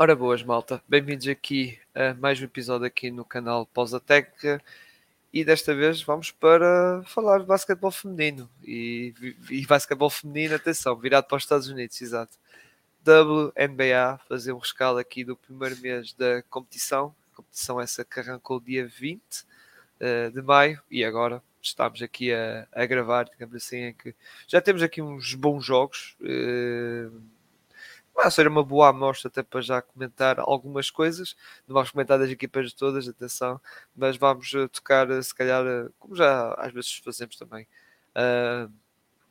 Ora boas, malta. Bem-vindos aqui a mais um episódio aqui no canal Pausatec e desta vez vamos para falar de basquetebol feminino e, e basquetebol feminino, atenção, virado para os Estados Unidos, exato. WNBA, fazer um rescaldo aqui do primeiro mês da competição, competição essa que arrancou dia 20 uh, eh, de maio e agora estamos aqui a, a gravar, digamos assim, que já temos aqui uns bons jogos. Uh, vai ser uma boa amostra até para já comentar algumas coisas. Não vamos comentar das equipas todas, atenção, mas vamos eh, tocar, se calhar, como já às vezes fazemos também, uh,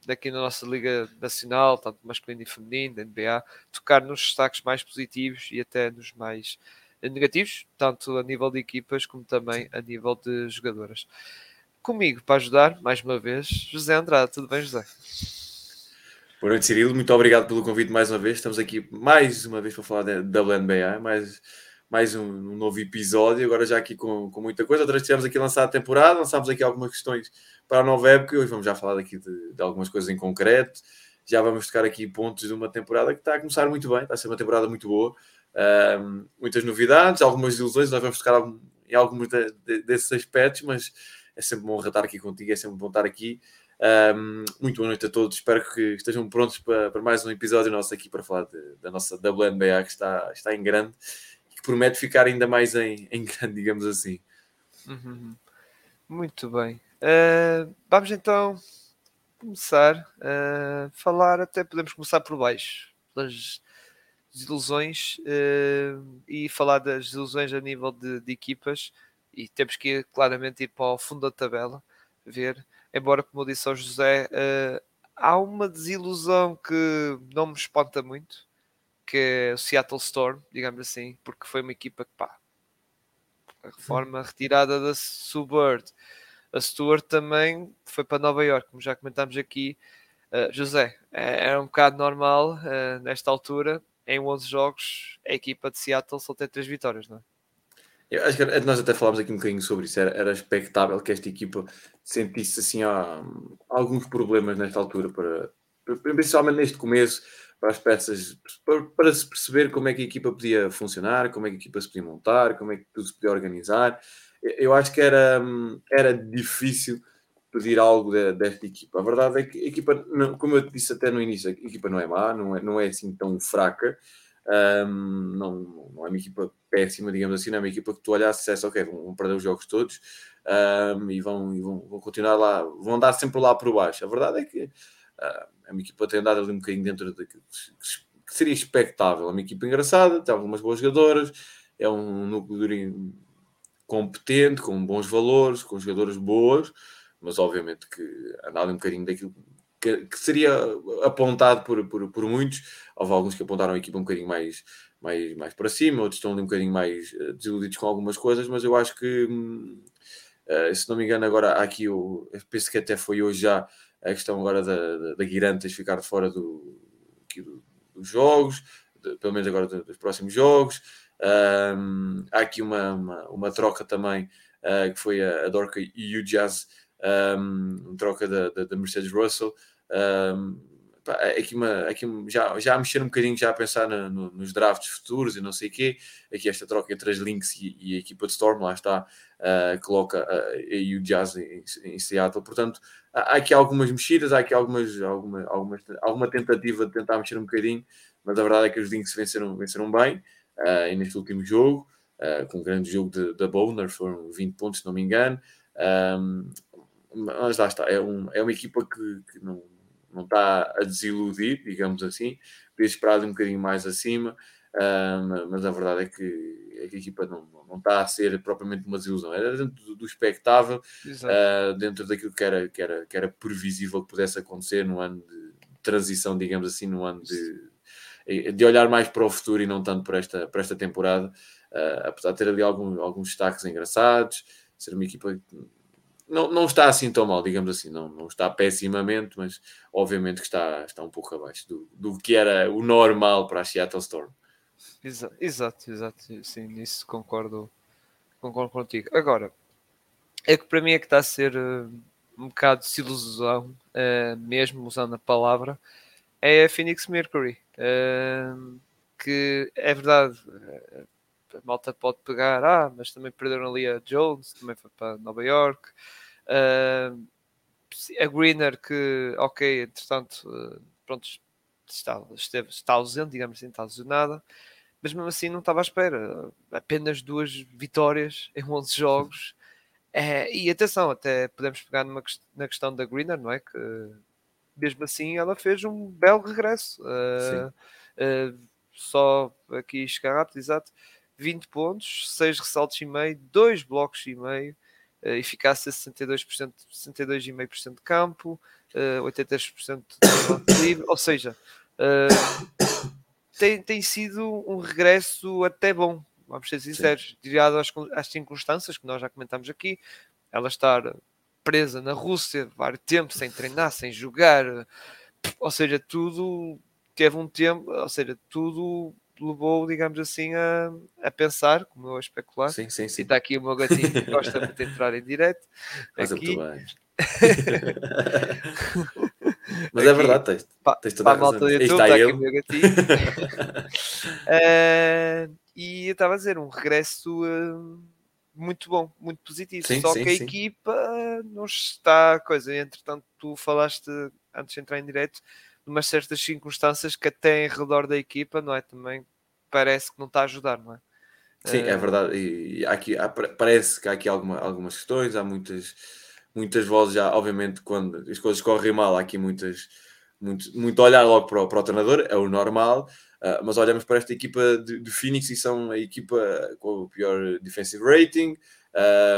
daqui na nossa Liga Nacional, tanto masculino e feminino, da NBA, tocar nos destaques mais positivos e até nos mais negativos, tanto a nível de equipas como também a nível de jogadoras. Comigo para ajudar, mais uma vez, José Andrade. Tudo bem, José? Boa noite, Cirilo. Muito obrigado pelo convite mais uma vez. Estamos aqui mais uma vez para falar da WNBA, mais, mais um, um, novo episódio. Agora já aqui com, com muita coisa. Outras tivemos aqui lançado a temporada, lançámos aqui algumas questões para a nova época hoje vamos já falar aqui de, de algumas coisas em concreto. Já vamos tocar aqui pontos de uma temporada que está a começar muito bem, está a ser uma temporada muito boa. Muitas novidades, algumas ilusões, nós vamos tocar em alguns de, de, desses aspectos, mas é sempre bom estar aqui contigo, é sempre bom estar aqui. Um, muito boa noite a todos, espero que estejam prontos para, para mais um episódio nosso aqui para falar de, da nossa WNBA que está, está em grande e que promete ficar ainda mais em, em grande, digamos assim. Uhum. Muito bem. Uh, vamos então começar a falar, até podemos começar por baixo, pelas desilusões uh, e falar das desilusões a nível de, de, equipas e temos que claramente ir para o fundo da tabela, ver, embora como disse ao José, uh, há uma desilusão que não me espanta muito, que é o Seattle Storm, digamos assim, porque foi uma equipa que pá, a reforma retirada da Subword a Stuart também foi para Nova York, como já comentámos aqui. Uh, José, é, é, um bocado normal uh, nesta altura, em 11 jogos, a equipa de Seattle só tem 3 vitórias, não é? Eu acho que nós até falámos aqui um bocadinho sobre isso. Era, era expectável que esta equipa sentisse assim há, alguns problemas nesta altura, para, principalmente neste começo, para as peças, para, para, se perceber como é que a equipa podia funcionar, como é que a equipa se podia montar, como é que tudo se podia organizar eu acho que era, era difícil pedir algo de, desta equipa. A verdade é que a equipa, como eu disse até no início, a equipa não é má, não é, não é assim tão fraca. Um, não, não é uma equipa péssima, digamos assim, não é uma equipa que tu olhasse e dissesse, ok, vão, vão perder os jogos todos um, e, vão, e vão, vão, continuar lá, vão andar sempre lá por baixo. A verdade é que uh, é uma equipa tem andado ali um bocadinho dentro daquilo que seria expectável. É uma equipa engraçada, tem algumas boas jogadoras, é um núcleo competente, com bons valores, com jogadores boas, mas obviamente que andava um bocadinho daquilo que, que, seria apontado por, por, por muitos. Houve alguns que apontaram a equipa um bocadinho mais, mais, mais para cima, outros estão ali um bocadinho mais uh, desiludidos com algumas coisas, mas eu acho que, uh, se não me engano, agora há aqui, o, penso que até foi hoje já a questão agora da, da, da Guirantes ficar fora do, do dos jogos, de, pelo menos agora dos próximos jogos. Um, há aqui uma, uma, uma troca também, uh, que foi a, a Dorca e o Jazz, um, troca da, da, da, Mercedes Russell. Um, aqui, uma, aqui já, já a mexer um bocadinho, já a pensar no, nos drafts futuros e não sei o quê. Aqui esta troca entre as Lynx e, e a equipa de Storm, lá está, uh, coloca uh, o Jazz em, em, Seattle. Portanto, há aqui algumas mexidas, há aqui algumas, alguma, algumas, alguma tentativa de tentar mexer um bocadinho, mas a verdade é que os Lynx venceram, venceram bem uh, neste último jogo, com um grande jogo da Bowner, foram 20 pontos, se não me engano. Um, mas lá está, é, um, é uma equipa que, que não, não está a desiludir, digamos assim, podia esperar um bocadinho mais acima, um, mas a verdade é que, a equipa não, não está a ser propriamente uma desilusão, era dentro do, do expectável, uh, dentro daquilo que era, que, era, que era previsível que pudesse acontecer no ano de transição, digamos assim, no ano de de olhar mais para o futuro e não tanto para esta, para esta temporada, uh, apesar de ter ali algum, alguns destaques engraçados, ser uma equipa que não, não está assim tão mal, digamos assim, não, não está pessimamente, mas obviamente que está, está um pouco abaixo do, do que era o normal para a Seattle Storm. Exato, exato, exato. sim, nisso concordo, concordo contigo. Agora, é que para mim é que está a ser uh, um bocado de ilusão, uh, mesmo usando a palavra, é a Phoenix Mercury. Uh, que é verdade, a malta pode pegar, ah, mas também perderam ali a Jones, também foi para Nova York. Uh, a Greener, que, ok, entretanto, uh, pronto, está, esteve, está ausente, digamos assim, está lesionada, mas mesmo assim não estava à espera. Apenas duas vitórias em 11 jogos. É, e atenção, até podemos pegar numa, na questão da Greener, não é? Que mesmo assim ela fez um belo regresso. Uh, uh, só aqui chegar rápido, exato. 20 pontos, 6 ressaltos e meio, 2 blocos e meio, uh, eficácia 62%, 62,5% de campo, uh, 83% de livre, ou seja, uh, tem, tem sido um regresso até bom, vamos ser sinceros, dirado às, às circunstâncias que nós já comentamos aqui, ela estar presa na Rússia vários tempos sem treinar, sem jogar, ou seja, tudo teve um tempo, ou seja, tudo levou, digamos assim, a, a pensar, como eu a especular. Sim, sim, sim. E está aqui o meu gatinho que gosta de entrar em direto. Mas aqui. Mas aqui, é verdade, tens, tens toda a malta do YouTube, está, está aqui o meu gatinho. uh, e eu estava a dizer, um regresso uh, muito bom, muito positivo. Sim, Só sim, que a sim. equipa não está coisa. Entretanto, tu falaste antes de entrar em direto umas certas circunstâncias que até em redor da equipa, não é? Também parece que não está a ajudar, não é? Sim, é eh, verdade. E aqui, há, parece que há aqui alguma, algumas questões, há muitas, muitas vozes já, obviamente, quando as coisas correm mal, há aqui muitas, muito, muito olhar logo para o, para o treinador, é o normal, uh, mas olhamos para esta equipa de, de, Phoenix e são a equipa com o pior defensive rating,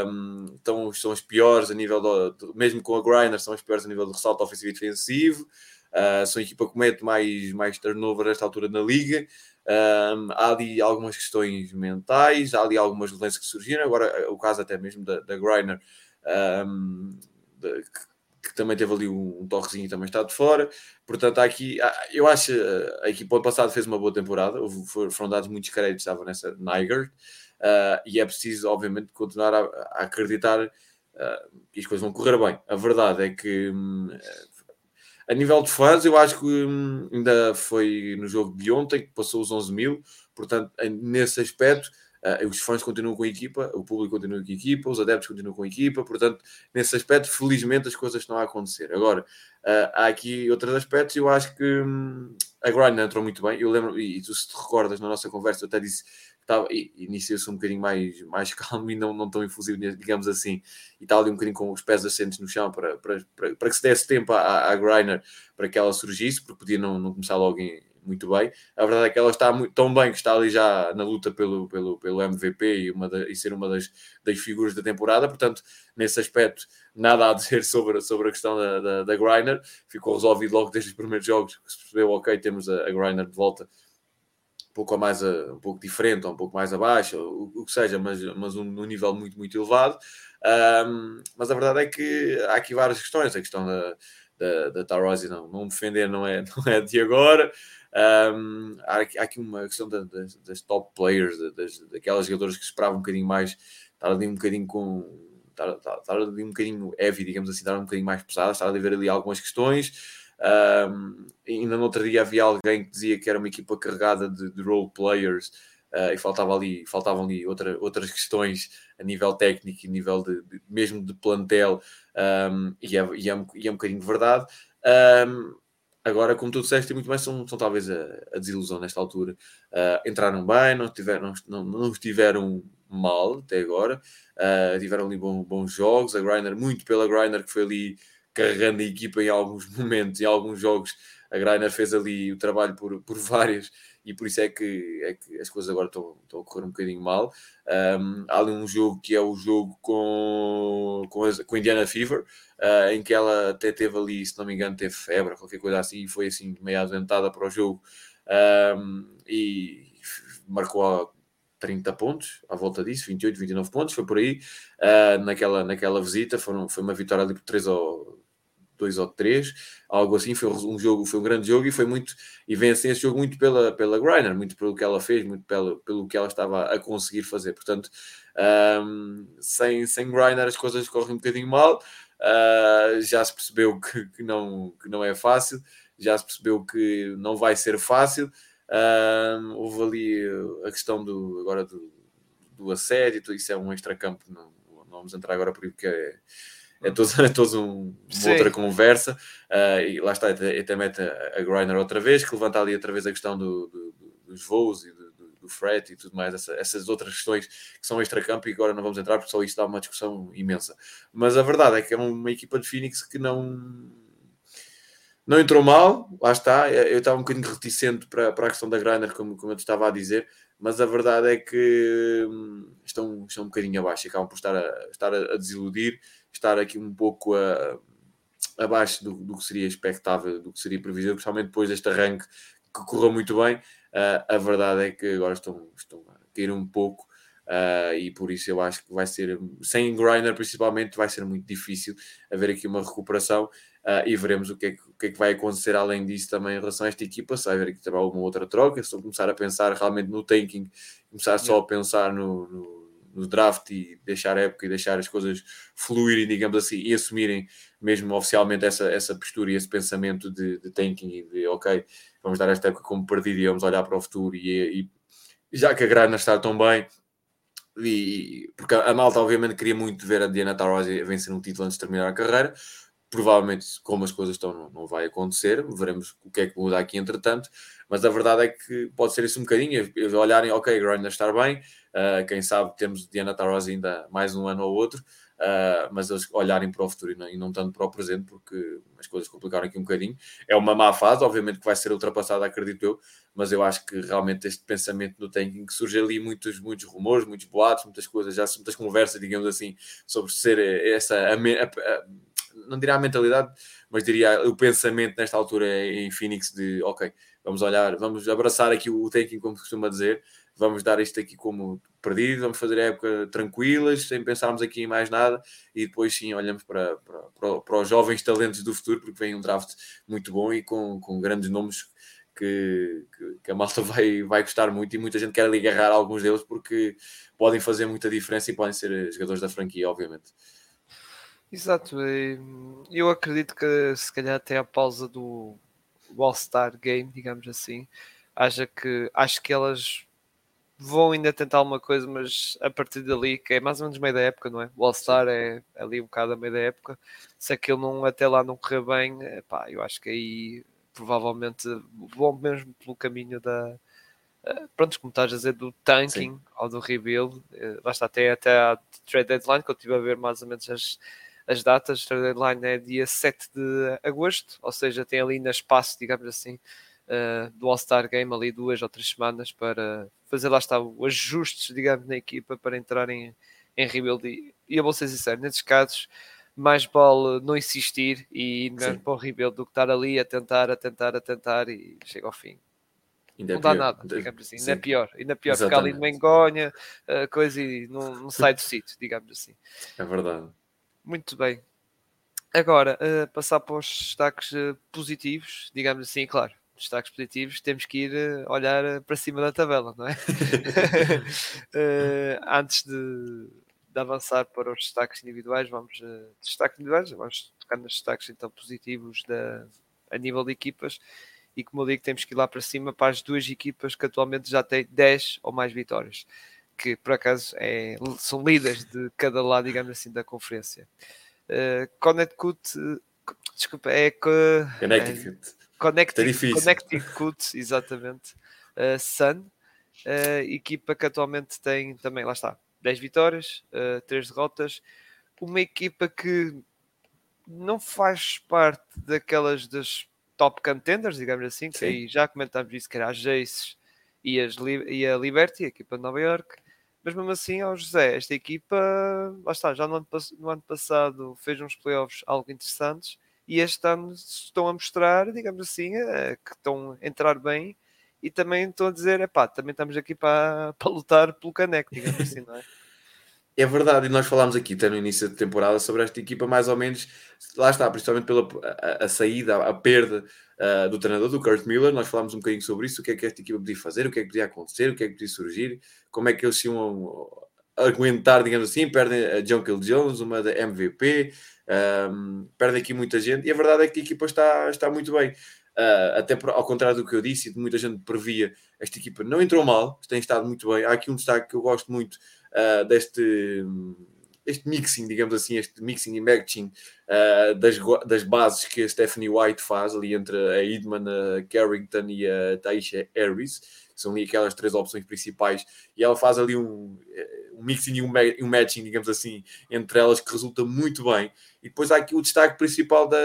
um, então são os piores a nível do, mesmo com a Griner, são os piores a nível de ressalto ofensivo e defensivo. Uh, são a equipa que comete mais, mais turnover nesta altura na liga. Um, há ali algumas questões mentais, há ali algumas doenças que surgiram. Agora, o caso até mesmo da, da Griner, um, de, que, que, também teve ali um, torrezinho e também está de fora. Portanto, há aqui, eu acho a, a equipa ano passado fez uma boa temporada. Foram dados muitos créditos, estava nessa Niger. Uh, e é preciso, obviamente, continuar a, a acreditar uh, que as coisas vão correr bem. A verdade é que um, a nível de fãs, eu acho que hum, ainda foi no jogo de ontem que passou os 11 mil, portanto, nesse aspecto, uh, os fãs continuam com a equipa, o público continua com a equipa, os adeptos continuam com a equipa, portanto, nesse aspecto, felizmente as coisas estão a acontecer. Agora, uh, há aqui outros aspectos, eu acho que hum, a Grind entrou muito bem, eu lembro, e tu se te recordas na nossa conversa, eu até disse estava, iniciou-se um bocadinho mais, mais calmo e não, não tão infusivo, digamos assim, e estava ali um bocadinho com os pés assentes no chão para, para, para, para que se desse tempo à, à Griner para que ela surgisse, porque podia não, não começar logo em, muito bem. A verdade é que ela está muito, tão bem que está ali já na luta pelo, pelo, pelo MVP e, uma da, e ser uma das, das figuras da temporada, portanto, nesse aspecto, nada a dizer sobre, sobre a questão da, da, da Griner. Ficou resolvido logo desde os primeiros jogos, que se percebeu, ok, temos a, a Griner de volta pouco mais a, um pouco diferente ou um pouco mais abaixo, o, que seja, mas, mas um, um nível muito, muito elevado. Um, mas a verdade é que há aqui várias questões. A questão da, da, da Tarosi não, não defender não é, não é de agora. Um, há, aqui, há, aqui uma questão da, das, das, top players, das, daquelas jogadoras que esperavam um bocadinho mais, estar ali um bocadinho com. Estar, estar ali um bocadinho heavy, digamos assim, estar um bocadinho mais pesada, estar a ver ali algumas questões. Um, ainda no outro dia havia alguém que dizia que era uma equipa carregada de, de role players uh, e faltava ali, faltavam ali outra, outras questões a nível técnico e nível de, de mesmo de plantel, um, e, é, e, é, e, é, um bocadinho de verdade. Um, agora, como tu disseste, muito mais são, são talvez a, a, desilusão nesta altura. Uh, entraram bem, não estiveram, não, não estiveram mal até agora, uh, tiveram ali bons, bons jogos. A Griner, muito pela Griner, que foi ali carregando a equipa em alguns momentos, em alguns jogos. A Greiner fez ali o trabalho por, por várias e por isso é que, é que as coisas agora estão, estão a correr um bocadinho mal. Um, há ali um jogo que é o jogo com, com, a, com Indiana Fever, uh, em que ela até teve ali, se não me engano, teve febre, qualquer coisa assim, e foi assim meio adoentada para o jogo um, e marcou 30 pontos, à volta disso, 28, 29 pontos, foi por aí, uh, naquela, naquela visita, foram, foi uma vitória ali por 3 ou 2 ou 3, algo assim, foi um jogo, foi um grande jogo e foi muito, e vencem esse jogo muito pela, pela Griner, muito pelo que ela fez, muito pelo, pelo que ela estava a conseguir fazer, portanto, um, sem, sem Griner as coisas correm um bocadinho mal, uh, já se percebeu que, que, não, que não é fácil, já se percebeu que não vai ser fácil, Um, houve ali a questão do, agora do, do assédio, isso é um extra-campo, não, não, vamos entrar agora por porque é, é todo, é um, uma outra conversa. Uh, e lá está, até mete a, a Griner outra vez, que levanta ali outra vez a questão do, do, dos voos e do, do, do fret e tudo mais, essa, essas outras questões que são extra-campo e agora não vamos entrar porque só isso dá uma discussão imensa. Mas a verdade é que é uma equipa de Phoenix que não não entrou mal, lá está. Eu estava um bocadinho reticente para, para a questão da Griner, como, como eu te estava a dizer, mas a verdade é que hum, estão, estão um bocadinho abaixo e acabam por estar a, estar a, desiludir, estar aqui um pouco a, abaixo do, do, que seria expectável, do que seria previsível, principalmente depois deste arranque que correu muito bem. Uh, a verdade é que agora estão, estão a cair um pouco. Uh, e por isso eu acho que vai ser, sem Griner principalmente, vai ser muito difícil haver aqui uma recuperação. Uh, e veremos o que, é que, o que, é que, vai acontecer além disso também em relação a esta equipa. Se vai haver aqui também alguma outra troca, se eu começar a pensar realmente no tanking, começar só a pensar no, no, no, draft e deixar a época e deixar as coisas fluírem, digamos assim, e assumirem mesmo oficialmente essa, essa postura e esse pensamento de, de tanking e de ok, vamos dar esta época como perdida e vamos olhar para o futuro e, e já que a grana está tão bem, e, porque a malta obviamente queria muito ver a Diana Taurasi vencer um título antes de terminar a carreira, provavelmente, como as coisas estão, não, não, vai acontecer. Veremos o que é que muda aqui entretanto. Mas a verdade é que pode ser isso um bocadinho. Eles olharem, ok, Grinder está bem. Uh, quem sabe temos Diana Taurasi ainda mais um ano ou outro. Uh, mas eles olharem para o futuro e não, e não, tanto para o presente, porque as coisas complicaram aqui um bocadinho. É uma má fase, obviamente que vai ser ultrapassada, acredito eu, mas eu acho que realmente este pensamento do tanking que surge ali muitos, muitos rumores, muitos boatos, muitas coisas, já muitas conversas, digamos assim, sobre ser essa a, a, a, não diria a mentalidade, mas diria o pensamento nesta altura em Phoenix de ok, vamos olhar, vamos abraçar aqui o taking, como costuma dizer, vamos dar isto aqui como perdido, vamos fazer a época tranquilas, sem pensarmos aqui em mais nada, e depois sim olhamos para, para, para, para os jovens talentos do futuro, porque vem um draft muito bom e com, com grandes nomes que, que, que, a malta vai, vai gostar muito e muita gente quer ali agarrar alguns deles porque podem fazer muita diferença e podem ser jogadores da franquia, obviamente. Exato, eu acredito que se calhar até a pausa do All-Star Game, digamos assim, haja que acho que elas vão ainda tentar alguma coisa, mas a partir dali, que é mais ou menos meio da época, não é? O All-Star é ali um bocado a meio da época. Se aquilo não, até lá não correr bem, pá, eu acho que aí provavelmente vão mesmo pelo caminho da. Eh, pronto, como estás a dizer, do tanking Sim. ou do rebuild, eh, lá está até, até a trade deadline, que eu estive a ver mais ou menos as, as datas, a deadline é dia 7 de agosto, ou seja, tem ali na espaço, digamos assim, uh, do All-Star Game, ali duas ou três semanas para fazer lá está os ajustes, digamos, na equipa para entrar em, em rebuild. E, e eu vou ser sincero, nesses casos, mais vale não insistir e ir mesmo para o rebuild do que estar ali a tentar, a tentar, a tentar e chega ao fim. Ainda não dá pior. nada, digamos assim, ainda é pior, ainda é pior Exatamente. ficar ali de engonha, uh, coisa e não, não sai do sítio, digamos assim. É verdade. Muito bem. Agora, uh, passar para os destaques uh, positivos, digamos assim, claro, destaques positivos, temos que ir uh, olhar para cima da tabela, não é? antes de, de, avançar para os destaques individuais, vamos destaques individuais, vamos tocar nos destaques então positivos da, a nível de equipas. E como eu digo, temos que ir lá para cima para as duas equipas que atualmente já têm 10 ou mais vitórias que por acaso é, são líderes de cada lado, digamos assim, da conferência. Uh, Connecticut, desculpa, é, Connecticut. É, Connecticut, Connecticut, exatamente. Uh, Sun, uh, equipa que atualmente tem também, lá está, 10 vitórias, uh, 3 derrotas. Uma equipa que não faz parte daquelas das top contenders, digamos assim, que aí já comentámos isso, que era as Jaces e, as, e a Liberty, a equipa de Nova York. Mas mesmo assim, ó José, esta equipa, lá está, já no ano, no ano passado fez uns playoffs algo interessantes e este ano estão a mostrar, digamos assim, é, que estão a entrar bem e também estão a dizer, é pá, também estamos aqui para, para lutar pelo caneco, digamos assim, não é? É verdade, e nós falámos aqui até no início da temporada sobre esta equipa, mais ou menos, lá está, principalmente pela a, a saída, a, perda uh, do treinador, do Kurt Miller. Nós falámos um bocadinho sobre isso, o que é que esta equipa podia fazer, o que é que podia acontecer, o que é que podia surgir, como é que eles iam aguentar, digamos assim. Perdem a John Kill Jones, uma da MVP, um, perdem aqui muita gente, e a verdade é que a equipa está, está muito bem. Uh, até ao contrário do que eu disse e de muita gente previa, esta equipa não entrou mal, tem estado muito bem. Há aqui um destaque que eu gosto muito uh, deste este mixing, digamos assim, este mixing e matching uh, das, das bases que a Stephanie White faz ali entre a Edman, a Carrington e a Taisha Harris, são ali aquelas três opções principais, e ela faz ali um, eh, um mixing e um, um matching, digamos assim, entre elas que resulta muito bem. E depois há aqui o destaque principal da,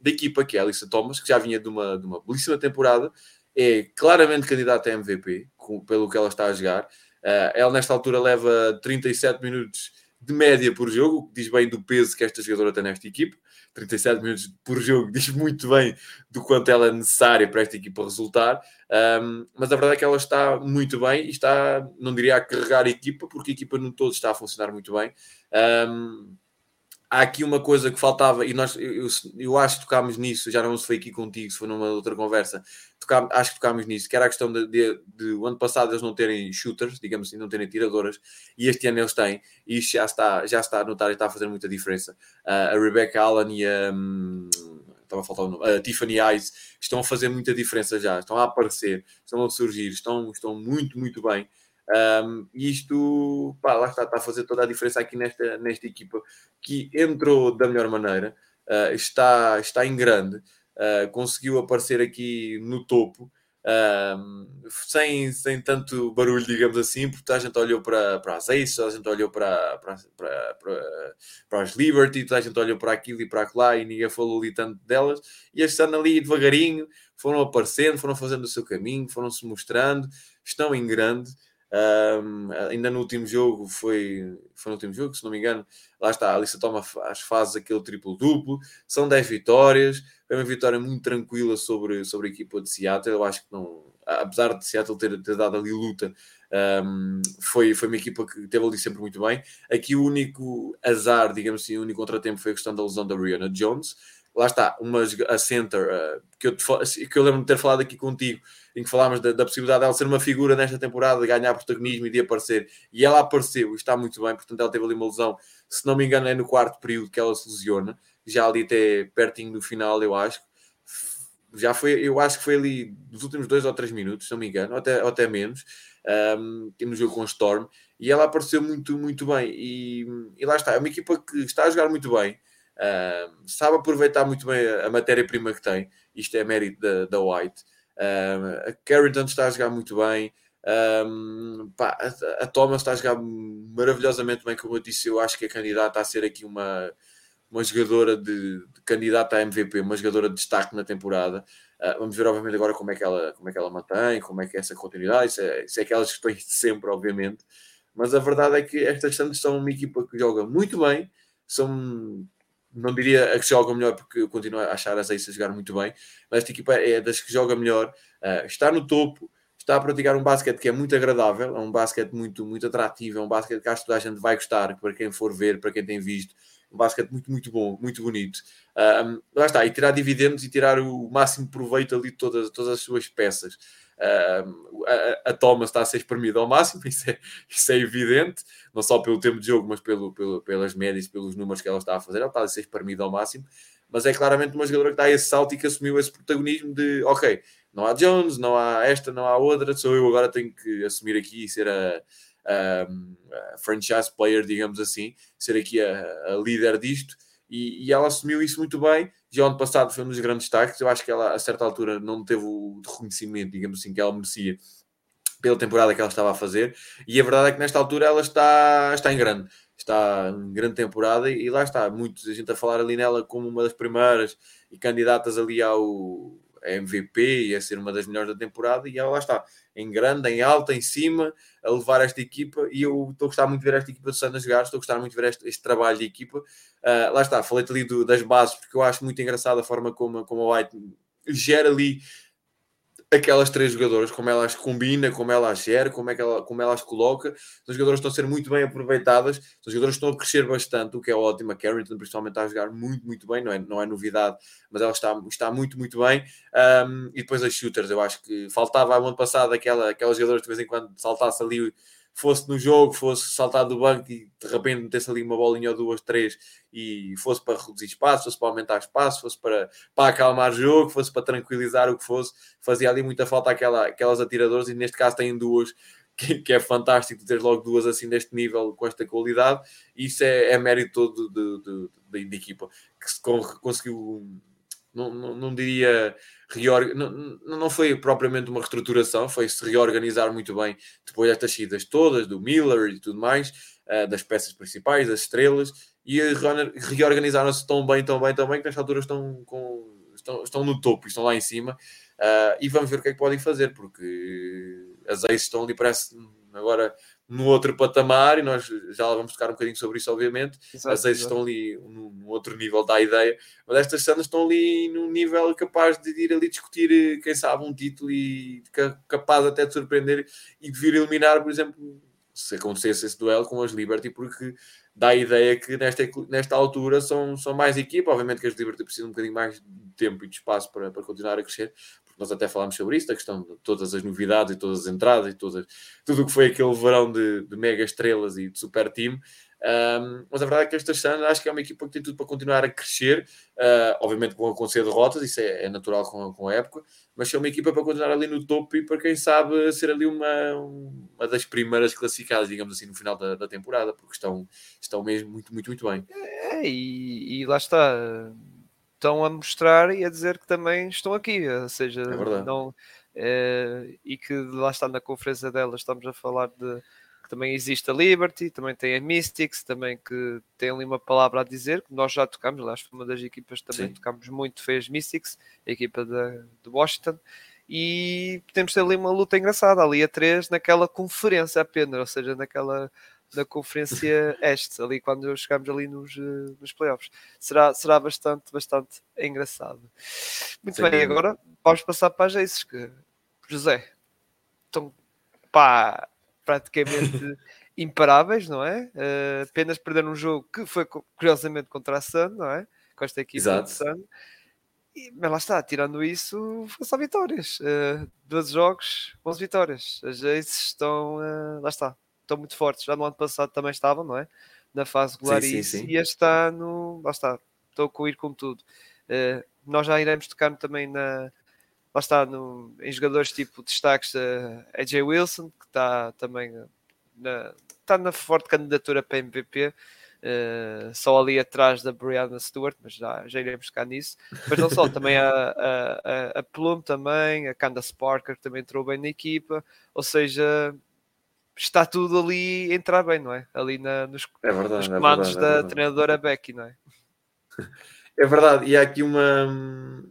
da equipa, que é a Alissa Thomas, que já vinha de uma, de uma belíssima temporada, é claramente candidata a MVP, com, pelo que ela está a jogar. Uh, ela, nesta altura, leva 37 minutos de média por jogo, o que diz bem do peso que esta jogadora tem nesta equipe. 37 minutos por jogo diz muito bem do quanto ela é necessária para esta equipa resultar. Um, mas a verdade é que ela está muito bem e está, não diria a carregar a equipa, porque a equipa no todo está a funcionar muito bem. Um, há aqui uma coisa que faltava, e nós, eu, eu acho que tocámos nisso, já não se foi aqui contigo, se foi numa outra conversa, acho que tocámos nisso, que era a questão de, de, de, o ano passado eles não terem shooters, digamos assim, não terem tiradoras, e este ano eles têm, e isto já está, já está a notar e está a fazer muita diferença. Uh, a Rebecca Allen e a. Um, estava a faltar o nome, Tiffany Eyes estão a fazer muita diferença já, estão a aparecer, estão a surgir, estão, estão muito, muito bem. Um, e isto, pá, lá está, está a fazer toda a diferença aqui nesta, nesta equipa que entrou da melhor maneira, uh, está, está em grande, uh, conseguiu aparecer aqui no topo, sem, sem tanto barulho, digamos assim, porque a gente olhou para, para as Ace, a gente olhou para, para, para, para, para as Liberty, a gente olhou para aquilo e para lá e ninguém falou ali tanto delas, e este ano ali devagarinho foram aparecendo, foram fazendo o seu caminho, foram se mostrando, estão em grande. Um, ainda no último jogo foi, foi no último jogo, se não me engano, lá está, a Alissa toma as fases aquele triplo-duplo, são 10 vitórias, foi uma vitória muito tranquila sobre, sobre a equipa de Seattle, eu acho que não, apesar de Seattle ter, ter dado ali luta, um, foi, foi uma equipa que teve ali sempre muito bem. Aqui o único azar, digamos assim, o único contratempo foi a questão da lesão da Rihanna Jones, lá está, uma, a center, uh, que, eu te, que eu lembro de ter falado aqui contigo, em que falámos da, da, possibilidade dela ser uma figura nesta temporada, de ganhar protagonismo e de aparecer, e ela apareceu e está muito bem, portanto ela teve ali uma lesão, se não me engano é no quarto período que ela se lesiona, já ali até pertinho do final eu acho, já foi, eu acho que foi ali dos últimos dois ou três minutos, se não me engano, ou até, ou até menos, um, no jogo com o Storm, e ela apareceu muito, muito bem, e, e lá está, é uma equipa que está a jogar muito bem, Uh, sabe aproveitar muito bem a, a matéria-prima que tem. Isto é mérito da, da White. Uh, a Carrington está a jogar muito bem. Um, pá, a, Thomas está a jogar maravilhosamente bem, como eu disse. Eu acho que a candidata a ser aqui uma, uma jogadora de, de candidata a MVP, uma jogadora de destaque na temporada. Uh, vamos ver, obviamente, agora como é que ela, como é que ela mantém, como é que é essa continuidade. Isso é, isso é aquelas questões de sempre, obviamente. Mas a verdade é que estas Santos são uma equipa que joga muito bem, são não diria a que joga melhor, porque eu continuo a achar as Ace a jogar muito bem, mas esta equipa é das que joga melhor, uh, está no topo, está a praticar um basquete que é muito agradável, é um basquete muito, muito atrativo, é um basquete que acho que toda a gente vai gostar, para quem for ver, para quem tem visto, um basquete muito, muito bom, muito bonito. Lá está, e tirar dividendos e tirar o máximo proveito ali de todas, todas as suas peças. Uh, a, a Thomas está a ser espremida ao máximo, isso é, isso é evidente, não só pelo tempo de jogo, mas pelo, pelo, pelas médias, pelos números que ela está a fazer, ela está a ser espremida ao máximo, mas é claramente uma jogadora que está a esse salto e que assumiu esse protagonismo de, ok, não há Jones, não há esta, não há outra, sou eu agora tenho que assumir aqui e ser a, a, a franchise player, digamos assim, ser aqui a, a líder disto, e, e, ela assumiu isso muito bem. Já ano passado foi um dos grandes destaques. Eu acho que ela, a certa altura, não teve o reconhecimento, digamos assim, que ela merecia pela temporada que ela estava a fazer. E a verdade é que nesta altura ela está, está em grande. Está em grande temporada e, e lá está. Muitos, a gente a falar ali nela como uma das primeiras e candidatas ali ao, MVP e a ser uma das melhores da temporada, e ela lá está, em grande, em alta, em cima, a levar esta equipa. E eu estou a gostar muito de ver esta equipa do Santos jogar, estou a gostar muito de ver este, este trabalho de equipa. Uh, lá está, falei-te ali do, das bases, porque eu acho muito engraçada a forma como, como a White gera ali aquelas três jogadoras, como elas combina, como elas gera, como, é que ela, como elas coloca. As jogadoras estão a ser muito bem aproveitadas, as jogadoras estão a crescer bastante, o que é ótimo. A Carrington, principalmente, está a jogar muito, muito bem, não é, não é novidade, mas ela está, está muito, muito bem. Um, e depois as shooters, eu acho que faltava ano passado aquela, aquelas jogadoras de vez em quando saltasse ali fosse no jogo, fosse saltar do banco e de repente metesse ali uma bolinha ou duas, três e fosse para reduzir espaço, fosse para aumentar espaço, fosse para, para acalmar o jogo, fosse para tranquilizar o que fosse, fazia ali muita falta aquela, aquelas atiradoras e neste caso têm duas que, que, é fantástico ter logo duas assim deste nível, com esta qualidade, isso é, é mérito todo da equipa, que se conseguiu, não, não, não diria reorg... não, não foi propriamente uma reestruturação, foi se reorganizar muito bem depois destas saídas todas, do Miller e tudo mais, uh, das peças principais, das estrelas, e reorganizaram-se tão bem, tão bem, tão bem, que nesta altura estão, com, estão, estão no topo, estão lá em cima, uh, e vamos ver o que é que podem fazer, porque as Aces estão ali, parece agora no outro patamar, e nós já vamos tocar um bocadinho sobre isso, obviamente. Exato, as Aces estão ali num outro nível da ideia, mas estas Sandas estão ali num nível capaz de ir ali discutir, quem sabe, um título e capaz até de surpreender e de vir eliminar, por exemplo, se acontecesse esse duelo com as Liberty, porque dá a ideia que nesta, nesta altura são, são mais equipa. Obviamente que as Liberty precisam um bocadinho mais de tempo e de espaço para, para continuar a crescer, nós até falámos sobre isso, da questão de todas as novidades e todas as entradas e todas, tudo o que foi aquele verão de, de mega estrelas e de super time. Um, mas a verdade é que esta Suns acho que é uma equipa que tem tudo para continuar a crescer, uh, obviamente com acontecer derrotas, isso é, é natural com, com a época, mas é uma equipa para continuar ali no topo e para quem sabe ser ali uma, uma das primeiras classificadas, digamos assim, no final da, da temporada, porque estão, estão mesmo muito, muito, muito bem. É, e, e lá está. Estão a mostrar e a dizer que também estão aqui, ou seja, é não, é, e que lá está na conferência delas, estamos a falar de também existe a Liberty, também tem a Mystics, também que tem ali uma palavra a dizer, que nós já tocamos, aliás, foi uma das equipas que também Sim. tocamos muito, foi as Mystics, a equipa de, de Washington, e temos ali uma luta engraçada, ali a três, naquela conferência apenas, ou seja, naquela na Conferência Este, ali quando chegamos ali nos, eh, nos playoffs. Será, será bastante, bastante engraçado. Muito Sim. bem, agora vamos passar para as Aces, que José, estão pá, praticamente imparáveis, não é? Uh, apenas perder um jogo que foi curiosamente contra a Sun, não é? Com esta equipe Exato. de Sun. E, mas lá está, tirando isso, foi só vitórias. Uh, 12 jogos, 11 vitórias. As Aces estão, uh, lá está, estão muito fortes. Já no ano passado também estavam, não é? Na fase regular sim, sim, sim. e este ano, lá está, estou a ir com tudo. Uh, nós já iremos tocar também na, lá está, no, em jogadores tipo destaques uh, AJ Wilson, que está também na, está na forte candidatura para MVP, uh, só ali atrás da Brianna Stewart, mas já, já iremos tocar nisso. Mas não só, também a, a, a, a Plum também, a Candace Parker também entrou bem na equipa, ou seja, está tudo ali a entrar bem, não é? Ali na, nos, é verdade, nos é comandos é verdade, da é treinadora Becky, não é? É verdade, e há aqui uma.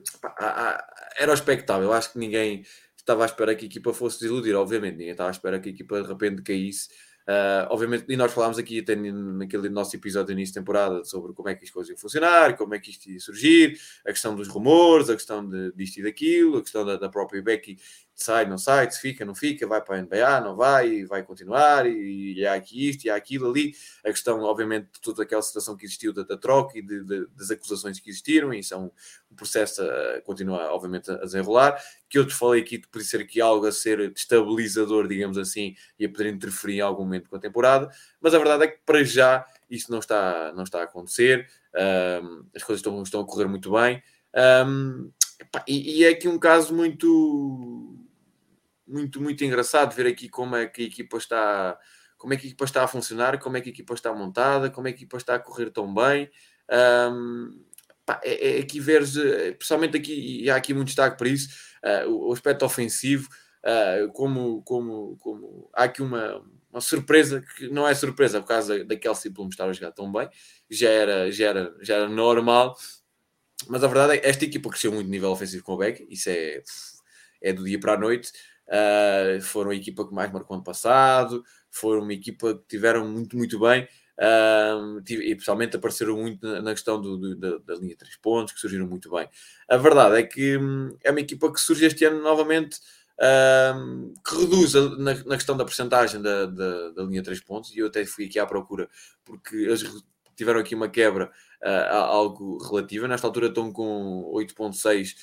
Era expectável, acho que ninguém estava à espera que a equipa fosse desiludir, obviamente, ninguém estava à espera que a equipa de repente caísse. Uh, obviamente, e nós falámos aqui até naquele nosso episódio início de temporada sobre como é que as coisas iam funcionar, como é que isto ia surgir, a questão dos rumores, a questão de, disto e daquilo, a questão da, da própria Becky sai, não sai, se fica, não fica, vai para a NBA, não vai, vai continuar, e, e há aqui isto, e há aquilo ali. A questão, obviamente, de toda aquela situação que existiu da, da troca e de, de, das acusações que existiram, e isso é um, processo a continuar, obviamente, a desenrolar. Que eu te falei aqui, podia ser aqui algo a ser destabilizador, digamos assim, e a poder interferir em algum momento com a temporada, mas a verdade é que para já isso não está, não está a acontecer, um, as coisas estão, estão a correr muito bem. Um, e, e, é aqui um caso muito muito, muito engraçado ver aqui como é que a equipa está como é que a equipa está a funcionar, como é que a equipa está montada, como é que a equipa está a correr tão bem. Um, pá, é, é, aqui ver, eh, pessoalmente aqui, e há aqui muito destaque para isso, uh, o, o, aspecto ofensivo, uh, como, como, como há aqui uma, uma surpresa, que não é surpresa por causa da Kelsey Plum estar a jogar tão bem, já era, já era, já era normal, mas a verdade é que esta equipa cresceu muito no nível ofensivo com o Beck, isso é, é do dia para a noite. Uh, foram a equipa que mais marcou ano passado, foram uma equipa que tiveram muito, muito bem. Uh, e pessoalmente apareceram muito na, na questão do, do, da, da, linha de 3 pontos, que surgiram muito bem. A verdade é que hum, é uma equipa que surge este ano novamente, uh, que reduz a, na, na, questão da porcentagem da, da, da, linha de 3 pontos, e eu até fui aqui à procura, porque eles tiveram aqui uma quebra uh, algo relativa. Nesta altura estão com 8.6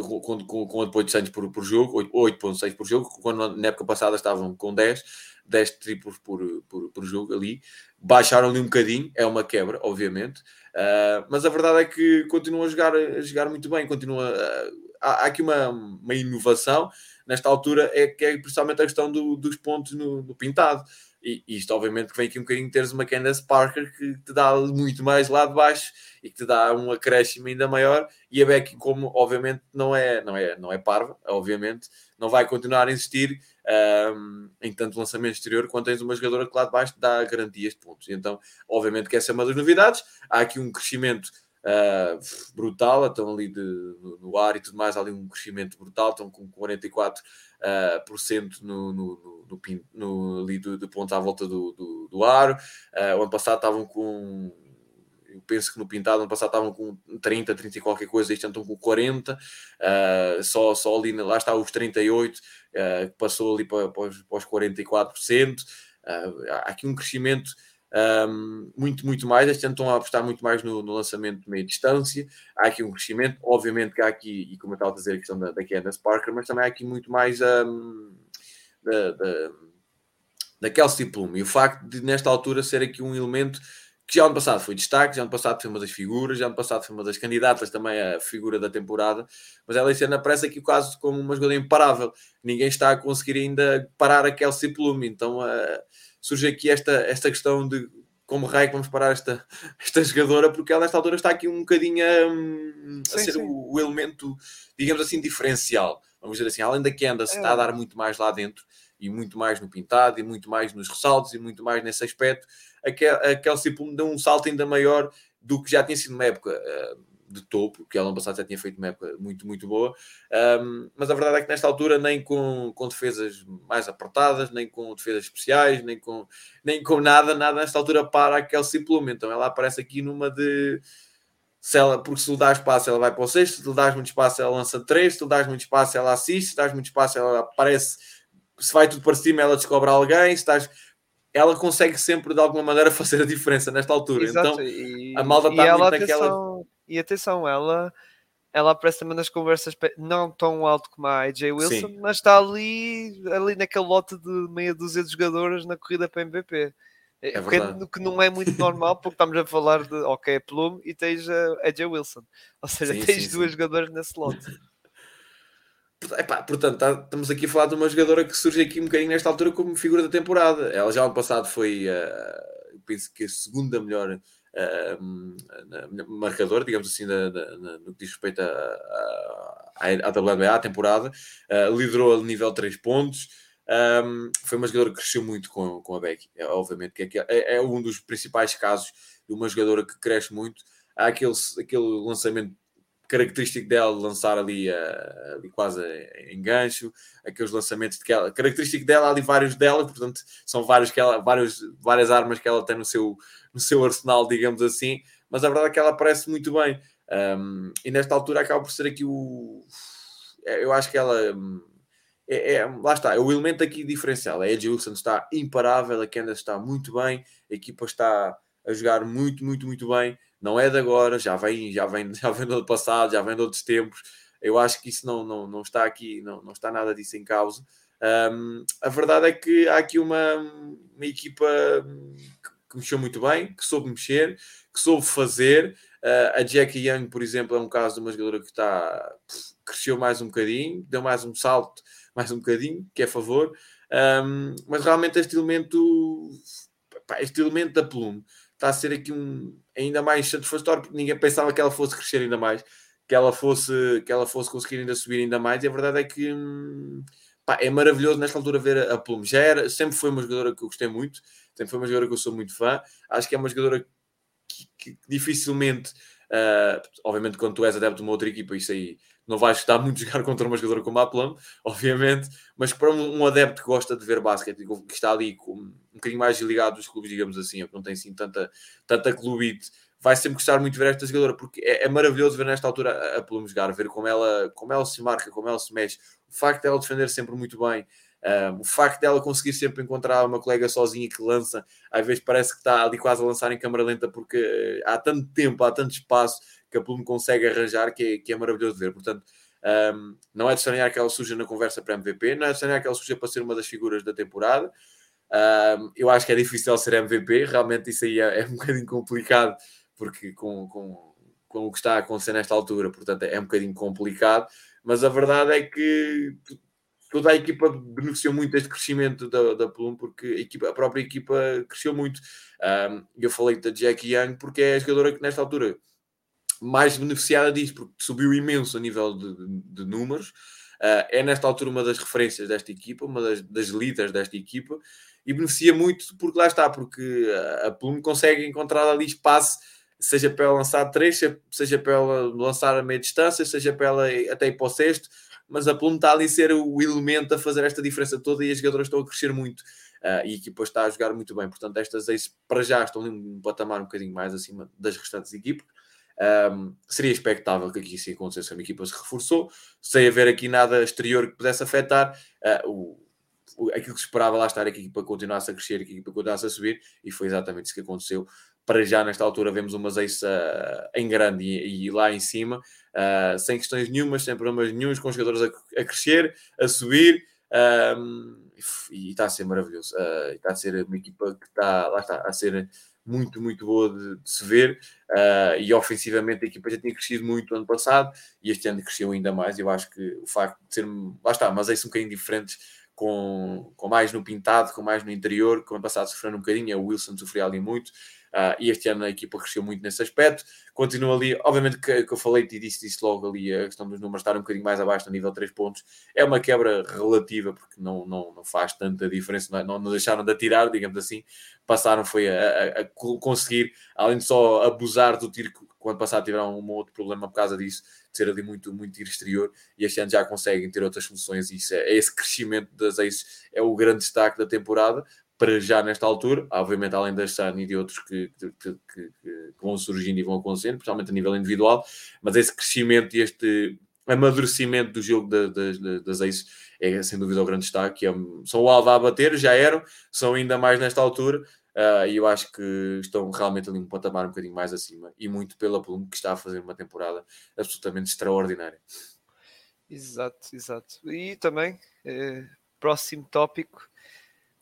com, com, com 8 pontos por, por jogo, 8.6 por jogo, quando na época passada estavam com 10, 10 triplos por, por, por jogo ali. Baixaram ali um bocadinho, é uma quebra, obviamente, uh, mas a verdade é que continuam a jogar, a jogar muito bem, continua, uh, há, há, aqui uma, uma inovação nesta altura, é que é principalmente a questão do, dos pontos no, no pintado. E isto, obviamente, que vem aqui um bocadinho teres uma Candace Parker que te dá muito mais lá de baixo e que te dá um acréscimo ainda maior. E a Becky, como obviamente não é, não é, não é parva, obviamente, não vai continuar a insistir um, em tanto lançamento exterior quando tens uma jogadora que lá de baixo te dá garantias de pontos. E então, obviamente, que essa é uma das novidades. Há aqui um crescimento uh, brutal, estão ali de, no, no, ar e tudo mais, há ali um crescimento brutal, estão com 44 uh, por cento no, no, no, no, ali do, de pontos à volta do, do, do aro. Uh, o ano passado estavam com eu penso que no pintado ano passado estavam com 30, 30 e qualquer coisa, este ano estão com 40, uh, só, só ali, lá está os 38, uh, passou ali para, para, os, para os 44%. Uh, há aqui um crescimento um, muito, muito mais. Este ano estão a apostar muito mais no, no, lançamento de meia distância. Há aqui um crescimento, obviamente que há aqui, e como eu estava a dizer, a questão da, da Candace Parker, mas também há aqui muito mais um, da, da, da Kelsey Plum. E o facto de, nesta altura, ser aqui um elemento que já ano passado foi destaque, já ano passado foi uma das figuras, já ano passado foi uma das candidatas também à figura da temporada, mas ela esse ano aparece aqui o caso como uma jogadora imparável. Ninguém está a conseguir ainda parar a Kelsey Plum, então uh, surge aqui esta, esta questão de como raio que vamos parar esta, esta jogadora, porque ela nesta altura está aqui um bocadinho a, a sim, ser sim. O, o, elemento, digamos assim, diferencial. Vamos dizer assim, além da Candace, é. está a dar muito mais lá dentro, e muito mais no pintado, e muito mais nos ressaltos, e muito mais nesse aspecto. A Kelsey Plum deu um salto ainda maior do que já tinha sido uma época uh, de topo, que ela ano passado já tinha feito uma época muito, muito boa. Um, mas a verdade é que nesta altura, nem com, com defesas mais apertadas, nem com defesas especiais, nem com, nem com nada, nada nesta altura para a Kelsey Plum. Então ela aparece aqui numa de. Se ela, porque se lhe dás espaço, ela vai para o sexto, se lhe dás muito espaço, ela lança três, se lhe dás muito espaço, ela assiste, se dás muito espaço, ela aparece, se vai tudo para cima, ela descobre alguém, se estás ela consegue sempre de alguma maneira fazer a diferença nesta altura. Exato. Então e, a malta está muito naquela. E atenção, ela, ela aparece também nas conversas não tão alto como a AJ Wilson, Sim. mas está ali, ali naquele lote de meia dúzia de jogadoras na corrida para MVP. É, é que, que, não é muito normal, porque estamos a falar de ok, Plume e tens a AJ Wilson. Ou seja, sim, tens sim, duas sim. jogadoras nesse lote. Epá, portanto, tá, estamos aqui a falar de uma jogadora que surge aqui um bocadinho nesta altura como figura da temporada. Ela já ano passado foi, uh, penso que a segunda melhor uh, marcador, digamos assim, da, da, no que diz respeito à WNBA, a temporada. Uh, liderou a nível 3 pontos. Um, foi uma jogadora que cresceu muito com, com a Becky. É, obviamente que é, é, é, um dos principais casos de uma jogadora que cresce muito. Há aquele, aquele lançamento característico dela de lançar ali, uh, ali quase em gancho, aqueles lançamentos de que ela, característico dela, ali vários dela, portanto, são vários que ela, vários, várias armas que ela tem no seu, no seu arsenal, digamos assim, mas a verdade é que ela parece muito bem. Um, e nesta altura acaba por ser aqui o. É, eu acho que ela. É, é, lá está, é o elemento aqui diferencial. A Edge Wilson está imparável, a Candace está muito bem, a equipa está a jogar muito, muito, muito bem. Não é de agora, já vem, já vem, já vem do passado, já vem de outros tempos. Eu acho que isso não, não, não está aqui, não, não está nada disso em causa. Um, a verdade é que há aqui uma, uma equipa que mexeu muito bem, que soube mexer, que soube fazer. Uh, a Jackie Young, por exemplo, é um caso de uma jogadora que está cresceu mais um bocadinho, deu mais um salto, mais um bocadinho, que é favor. Um, mas realmente este elemento, este elemento da Plume está a ser aqui um ainda mais satisfatório, porque ninguém pensava que ela fosse crescer ainda mais, que ela fosse, que ela fosse conseguir ainda subir ainda mais, e a verdade é que hum, pá, é maravilhoso nesta altura ver a Plume. Já era, sempre foi uma jogadora que eu gostei muito, sempre foi uma jogadora que eu sou muito fã. Acho que é uma jogadora que, que dificilmente, uh, obviamente, quando tu és adepto de uma outra equipa, isso aí não vais gostar muito jogar contra uma jogadora como a Plum, obviamente, mas para um, um, adepto que gosta de ver basquete e que está ali com, um bocadinho mais ligado dos clubes, digamos assim, ou que não tem assim tanta, tanta clubite, vai sempre gostar muito de ver esta jogadora, porque é, é maravilhoso ver nesta altura a, a Plum jogar, ver como ela, como ela se marca, como ela se mexe, o facto dela defender sempre muito bem, um, o facto dela conseguir sempre encontrar uma colega sozinha que lança, às vezes parece que está ali quase a lançar em câmara lenta, porque eh, há tanto tempo, há tanto espaço que a Plume consegue arranjar que é, que é maravilhoso de ver. Portanto, Um, não é de estranhar que ela surja na conversa para MVP, não é de estranhar que ela surja para ser uma das figuras da temporada. Eu acho que é difícil ser MVP, realmente isso aí é, é um bocadinho complicado, porque com, com, com, o que está a acontecer nesta altura, portanto é um bocadinho complicado, mas a verdade é que toda a equipa beneficiou muito deste crescimento da, da Plum, porque a, equipa, a própria equipa cresceu muito. Um, eu falei da Jackie Young porque é a jogadora que nesta altura mais beneficiada disso, porque subiu imenso a nível de, de, de números. Uh, é nesta altura uma das referências desta equipa, uma das, das líderes desta equipa, e beneficia muito porque lá está, porque a Plume consegue encontrar ali espaço, seja para ela lançar três, seja para ela lançar a meia distância, seja para ela até ir para o sexto, mas a Plume está ali a ser o elemento a fazer esta diferença toda e as jogadoras estão a crescer muito. Uh, e a equipa está a jogar muito bem, portanto, estas ex para já estão num patamar um bocadinho mais acima das restantes equipas. Um, seria expectável que aqui se acontecesse, a equipa se reforçou, sem haver aqui nada exterior que pudesse afetar. Uh, o, aquilo que se esperava lá estar, que a equipa continuasse a crescer, que a equipa continuasse a subir, e foi exatamente isso que aconteceu. Para já, nesta altura, vemos uma Ace uh, em grande e, e, lá em cima, uh, sem questões nenhumas, sem problemas nenhums, com os jogadores a, a crescer, a subir. Um, e está a ser maravilhoso. Uh, está a ser uma equipa que está, lá está, a ser muito, muito boa de, de se ver uh, e ofensivamente a equipa já tinha crescido muito ano passado e este ano cresceu ainda mais. Eu acho que o facto de ser, lá está, mas é um bocadinho diferentes com, com mais no pintado, com mais no interior, que ano passado sofrendo um bocadinho, o Wilson sofreu ali muito. Uh, e este ano a equipa cresceu muito nesse aspecto. Continua ali, obviamente que, que eu falei e disse, disse logo ali a questão dos números estar um bocadinho mais abaixo no nível 3 pontos. É uma quebra relativa, porque não, não, não faz tanta diferença, não, é? não deixaram de atirar, digamos assim. Passaram foi a, a, a, conseguir, além de só abusar do tiro, que quando passado tiveram um outro problema por causa disso, de ser ali muito, muito tiro exterior, e este ano já conseguem ter outras soluções, e isso é, é esse crescimento das aces, é o grande destaque da temporada para já nesta altura, obviamente além da Sun e de outros que, que, que, que, vão surgindo e vão acontecendo, principalmente a nível individual, mas esse crescimento e este amadurecimento do jogo da, das, das Aces é sem dúvida o grande destaque. É, são o alvo a bater, já eram, são ainda mais nesta altura, uh, e eu acho que estão realmente ali um patamar um bocadinho mais acima, e muito pela Plum, que está a fazer uma temporada absolutamente extraordinária. Exato, exato. E também, eh, próximo tópico,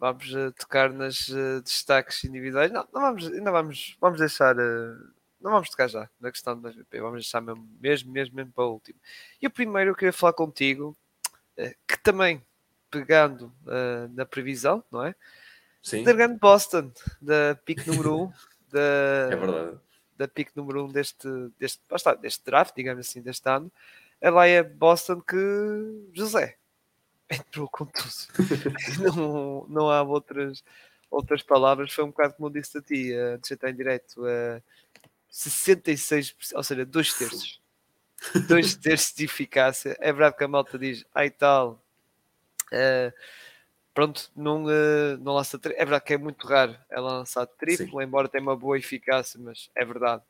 vamos uh, tocar nas uh, destaques individuais. Não, não vamos, ainda vamos, vamos deixar. Uh, não vamos tocar já na questão do MVP, vamos deixar mesmo, mesmo, mesmo, mesmo para o último. E o primeiro eu queria falar contigo, que também pegando na previsão, não é? Sim. Grande Boston, da pick número 1, um, da, é verdade. da pick número 1 um deste, deste, basta, deste draft, digamos assim, deste ano. Ela é Boston que José entrou com tudo. não, não há outras, outras palavras. Foi um bocado como eu disse a ti, uh, de em direto, uh, 66%, ou seja, dois terços. dois terços de eficácia. É verdade que a malta diz, ai tal, uh, pronto, não, uh, não lança triplo. É verdade que é muito raro ela lançar triplo, Sim. embora tenha uma boa eficácia, mas é verdade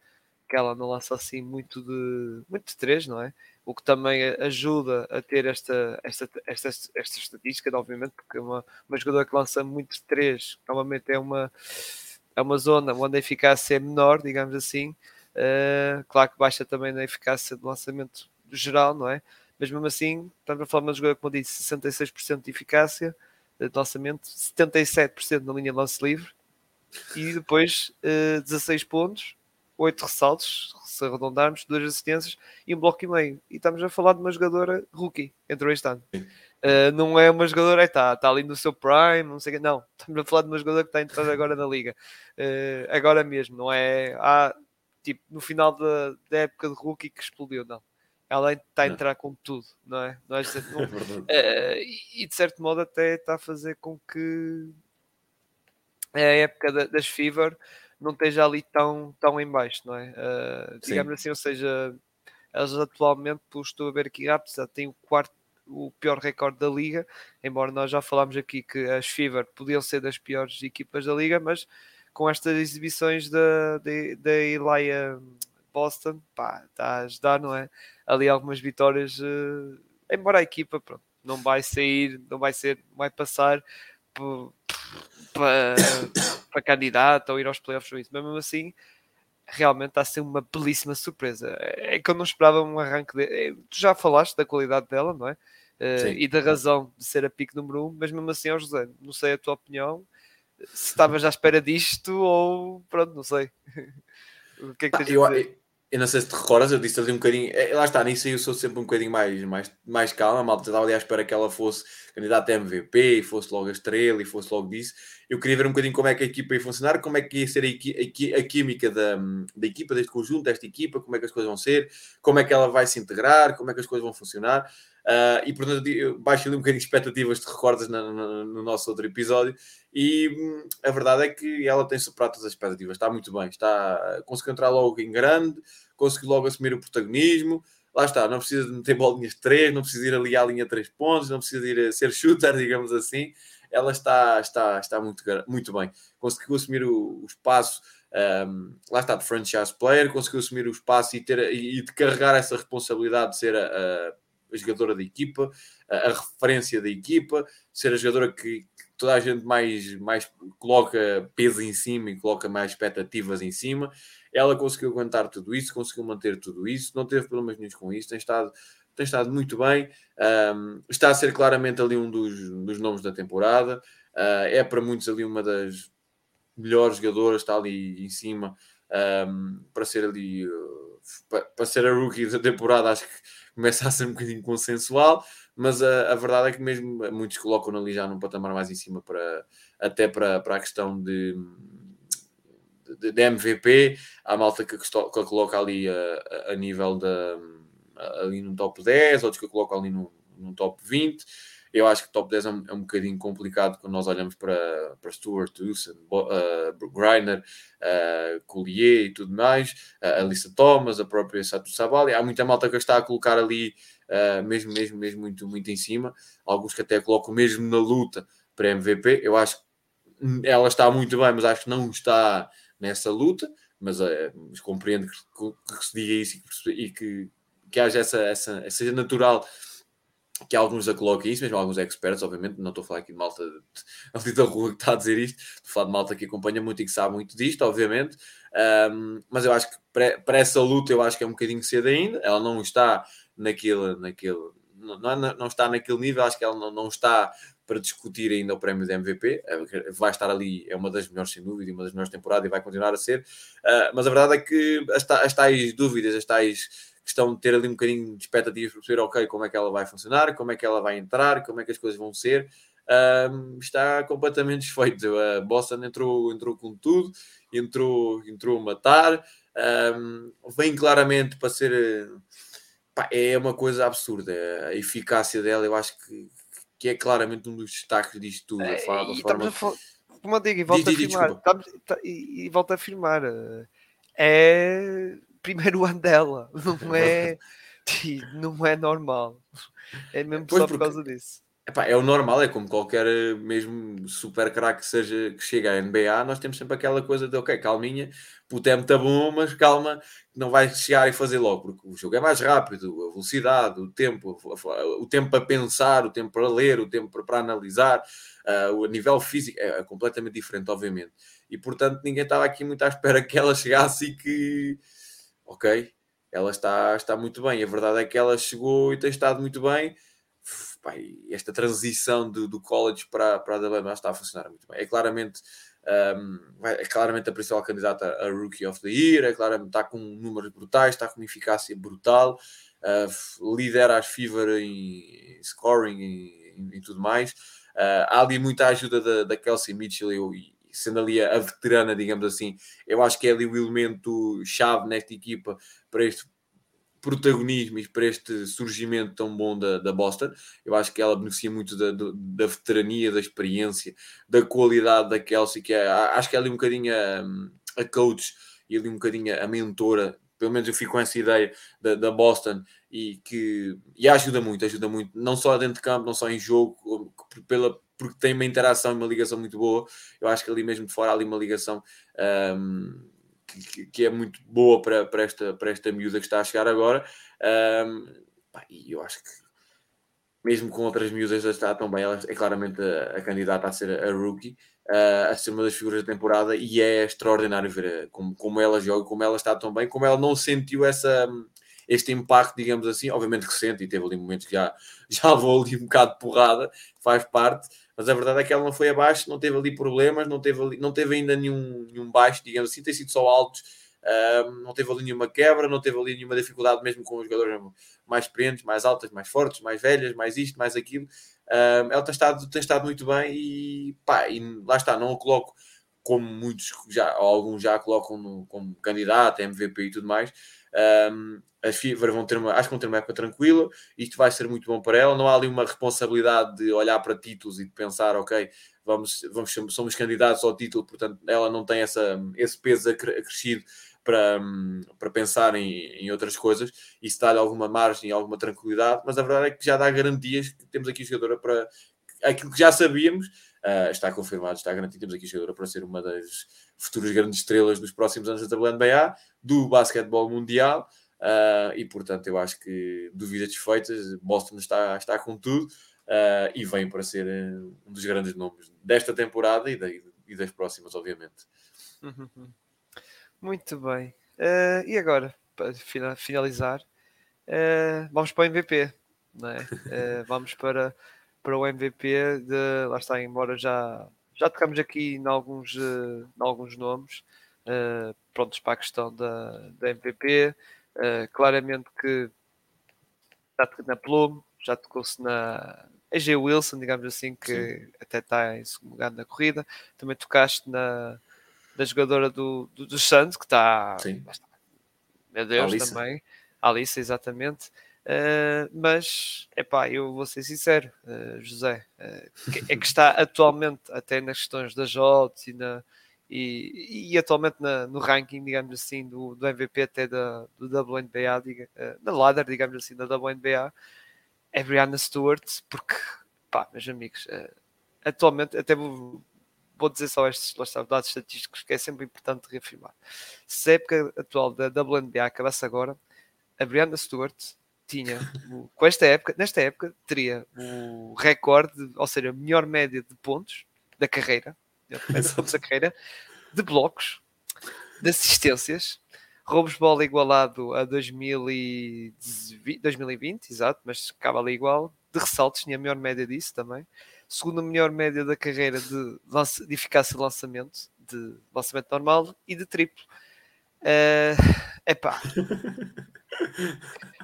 que ela não lança assim muito de muito de três, não é? o que também ajuda a ter esta, esta, esta, esta estatística, obviamente, porque uma, uma jogadora que lança muitos três, normalmente é uma, é uma zona onde a eficácia é menor, digamos assim. Uh, claro que baixa também na eficácia de lançamento geral, não é? Mas mesmo assim, estamos a falar de uma jogadora, como eu disse, 66% de eficácia de lançamento, 77% na linha de lance livre e depois uh, 16 pontos, 8 ressaltos, se arredondarmos, duas assistências e um bloco e meio. E estamos a falar de uma jogadora rookie, entrou este ano. Uh, não é uma jogadora, está tá ali no seu prime, não sei o que, não. Estamos a falar de uma jogadora que está a entrar agora na liga. Uh, agora mesmo, não é ah, tipo no final da, da época de rookie que explodiu, não. Ela está a entrar com tudo, não é? Não é, não, uh, e de certo modo até está a fazer com que a época das Fever não esteja ali tão, tão em baixo, não é? Uh, digamos assim, ou seja, eles atualmente, estou a ver aqui rápido, já têm o quarto o pior recorde da liga, embora nós já falámos aqui que as Fever podiam ser das piores equipas da liga, mas com estas exibições da, da, Elia Boston, pá, está a ajudar, não é? Ali algumas vitórias, uh, embora a equipa pronto, não vai sair, não vai ser, vai passar para, candidato ou ir aos playoffs ou isso, mas mesmo assim realmente está a ser uma belíssima surpresa. É que eu não esperava um arranque de... É, tu já falaste da qualidade dela, não é? Uh, e da razão de ser a pique número 1, um, mas mesmo assim, ó José, não sei a tua opinião, se estavas à espera disto ou pronto, não sei. o que é que tens eu, a dizer? Eu não sei se te recordas, eu disse ali um bocadinho. É, lá está, nisso eu sou sempre um bocadinho mais, mais, mais calma. A malta estava ali à espera que ela fosse candidata a MVP e fosse logo a estrela e fosse logo disso. Eu queria ver um bocadinho como é que a equipa ia funcionar, como é que ia ser a, a, a química da, da equipa, deste conjunto, desta equipa, como é que as coisas vão ser, como é que ela vai se integrar, como é que as coisas vão funcionar. Uh, e portanto, baixo ali um bocadinho de expectativas, te recordas no, no, no nosso outro episódio. E hum, a verdade é que ela tem superado todas as expectativas, está muito bem, está conseguiu entrar logo em grande, conseguiu logo assumir o protagonismo. Lá está, não precisa de meter bolinhas de 3, não precisa ir ali à linha 3 pontos, não precisa ir a ser shooter, digamos assim. Ela está, está, está muito, muito bem. Conseguiu assumir o, o espaço, um, lá está, de franchise player, conseguiu assumir o espaço e, ter, e, e de carregar essa responsabilidade de ser a, a a jogadora da equipa, a, referência da equipa, ser a jogadora que, que, toda a gente mais, mais coloca peso em cima e coloca mais expectativas em cima. Ela conseguiu aguentar tudo isso, conseguiu manter tudo isso, não teve problemas nenhum com isso, tem estado, tem estado muito bem, um, está a ser claramente ali um dos, dos nomes da temporada, uh, é para muitos ali uma das melhores jogadoras, está ali em cima um, para ser ali. Uh, para, para ser a rookie da temporada, acho que começa a ser um bocadinho consensual, mas a, a verdade é que mesmo muitos colocam ali já num patamar mais em cima para até para, para a questão de, de, de MVP, há malta que, que, coloca ali a, a nível da ali no top 10, outros que colocam ali no, no top 20. Eu acho que top 10 é um, é um bocadinho complicado quando nós olhamos para, para Stuart, Wilson, uh, Griner, uh, Collier e tudo mais, uh, Alissa Thomas, a própria Sato Sabali. Há muita malta que está a colocar ali uh, mesmo, mesmo, mesmo muito, muito em cima. Alguns que até colocam mesmo na luta para MVP. Eu acho que ela está muito bem, mas acho que não está nessa luta. Mas, uh, mas compreendo que, que, se diga isso e que, e que, que haja essa, essa, seja natural que alguns a coloquem isso, mesmo alguns experts, obviamente, não estou a falar aqui de malta de, da rua que está a dizer isto, estou a falar de malta que acompanha muito e que sabe muito disto, obviamente, um, mas eu acho que para, essa luta eu acho que é um bocadinho cedo ainda, ela não está naquele, naquele não, não, não está naquele nível, acho que ela não, não está para discutir ainda o prémio de MVP, é, vai estar ali, é uma das melhores sem dúvida, uma das melhores temporadas e vai continuar a ser, uh, mas a verdade é que as tais dúvidas, as tais questão de ter ali um bocadinho de expectativas para perceber, ok, como é que ela vai funcionar, como é que ela vai entrar, como é que as coisas vão ser. Um, está completamente desfeito. A Boston entrou, entrou com tudo, entrou, entrou a matar, um, vem claramente para ser. Pá, é uma coisa absurda. A eficácia dela, eu acho que, que é claramente um dos destaques disto tudo. A, forma. Como eu digo, e volto, diz, a, diz, afirmar, tá, e, e volto a afirmar, eh, é primeiro ano dela, não é, não é normal. É mesmo pois só por causa disso. Epá, é o normal, é como qualquer mesmo super craque seja que chega à NBA, nós temos sempre aquela coisa de ok, calminha, o tempo está bom, mas calma, não vai chegar e fazer logo, porque o jogo é mais rápido, a velocidade, o tempo, o tempo para pensar, o tempo para ler, o tempo para, para analisar, uh, o nível físico é, é, completamente diferente, obviamente. E portanto ninguém estava aqui muito à espera que ela chegasse e que ok, ela está, está muito bem. A verdade é que ela chegou e tem estado muito bem. Pai, esta transição do, do college para, para a Alabama está a funcionar muito bem. É claramente, um, é claramente a principal candidata a Rookie of the Year, é claramente, está com números brutais, está com eficácia brutal, uh, lidera as Fever em scoring e, e, tudo mais. Uh, há ali muita ajuda da, da Kelsey Mitchell e, sendo ali a, a, veterana, digamos assim, eu acho que é ali o elemento chave nesta equipa para este protagonismo e para este surgimento tão bom da, da Boston. Eu acho que ela beneficia muito da, da veterania, da experiência, da qualidade da Kelsey, que é, acho que é ali um bocadinho a, a coach e ali um bocadinho a mentora pelo menos eu fico com essa ideia da, da, Boston e que e ajuda muito, ajuda muito, não só dentro de campo, não só em jogo, pela, porque tem uma interação e uma ligação muito boa. Eu acho que ali mesmo de fora há ali uma ligação um, que, que, é muito boa para, para, esta, para esta miúda que está a chegar agora. Um, pá, e eu acho que mesmo com outras miúdas a estar tão bem, ela é claramente a, a candidata a ser a rookie, uh, a ser uma das figuras da temporada e é extraordinário ver como, como ela joga, como ela está tão bem, como ela não sentiu essa, este impacto, digamos assim, obviamente que sente e teve ali momentos que já, já levou ali um bocado de porrada, faz parte, mas a verdade é que ela não foi abaixo, não teve ali problemas, não teve, ali, não teve ainda nenhum, nenhum baixo, digamos assim, tem sido só altos, uh, não teve ali nenhuma quebra, não teve ali nenhuma dificuldade, mesmo com os jogadores mais experientes, mais altas, mais fortes, mais velhas, mais isto, mais aquilo. Uh, ela tem estado, tem estado muito bem e, pá, e lá está, não a coloco como muitos já, alguns já colocam no, como candidato, MVP e tudo mais. Um, as FIVA vão ter uma, acho que vão ter uma época tranquila, isto vai ser muito bom para ela. Não há ali uma responsabilidade de olhar para títulos e de pensar, ok, vamos, vamos somos candidatos ao título, portanto, ela não tem essa, esse peso acrescido para, para pensar em, em outras coisas. Isso dá-lhe alguma margem, alguma tranquilidade, mas a verdade é que já dá garantias que temos aqui jogadora para aquilo que já sabíamos. Uh, está confirmado, está garantido. Temos aqui jogadora para ser uma das futuras grandes estrelas dos próximos anos da WNBA, do basquetebol mundial. Uh, e portanto, eu acho que dúvidas desfeitas, Boston está, está com tudo uh, e vem para ser um dos grandes nomes desta temporada e, da, e das próximas, obviamente. Uhum. Muito bem. Uh, e agora, para finalizar, vamos para o MVP. Não é? vamos para, para o MVP de. Lá está, embora já, já tocamos aqui em alguns, em alguns nomes. Prontos para a questão da, da MVP. claramente que já na Plume, já tocou-se na AJ Wilson, digamos assim, que Sim. até está em segundo lugar na corrida. Também tocaste na da jogadora do, do, do Santos, que está. Meu Deus, Alice. também. Alice, exatamente. Uh, mas, é pá, eu vou ser sincero, uh, José, uh, é que está atualmente até nas questões das odds e, na, e, e atualmente na, no ranking, digamos assim, do, do MVP até da, do WNBA, diga, da ladder, digamos assim, da WNBA, é Brianna Stewart, porque, pá, meus amigos, atualmente, até vou, vou dizer só estes dados estatísticos que é sempre importante reafirmar. Se a época atual da WNBA acabasse agora, a Brianna Stewart tinha, com esta época, nesta época, teria o recorde, ou seja, a melhor média de pontos da carreira, pontos da carreira, de blocos, de assistências, roubos de bola igualado a 2020, 2020, exato, mas acaba ali igual, de ressaltos, tinha a melhor média disso também, segunda melhor média da carreira de, de eficácia de lançamento, de lançamento normal e de triplo. É uh, pá.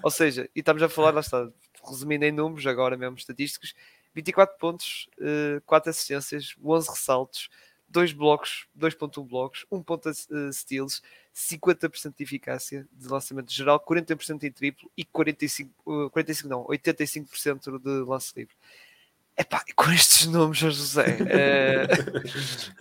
Ou seja, e estamos a falar, lá está, resumindo em números, agora mesmo estatísticos, 24 pontos, uh, eh, 4 assistências, 11 ressaltos, 2 blocos, 2.1 blocos, 1 ponto uh, steals, 50% de eficácia de lançamento geral, 40% em triplo e 45, uh, 45 não, 85% de lance livre. Epá, com estes nomes, José, é,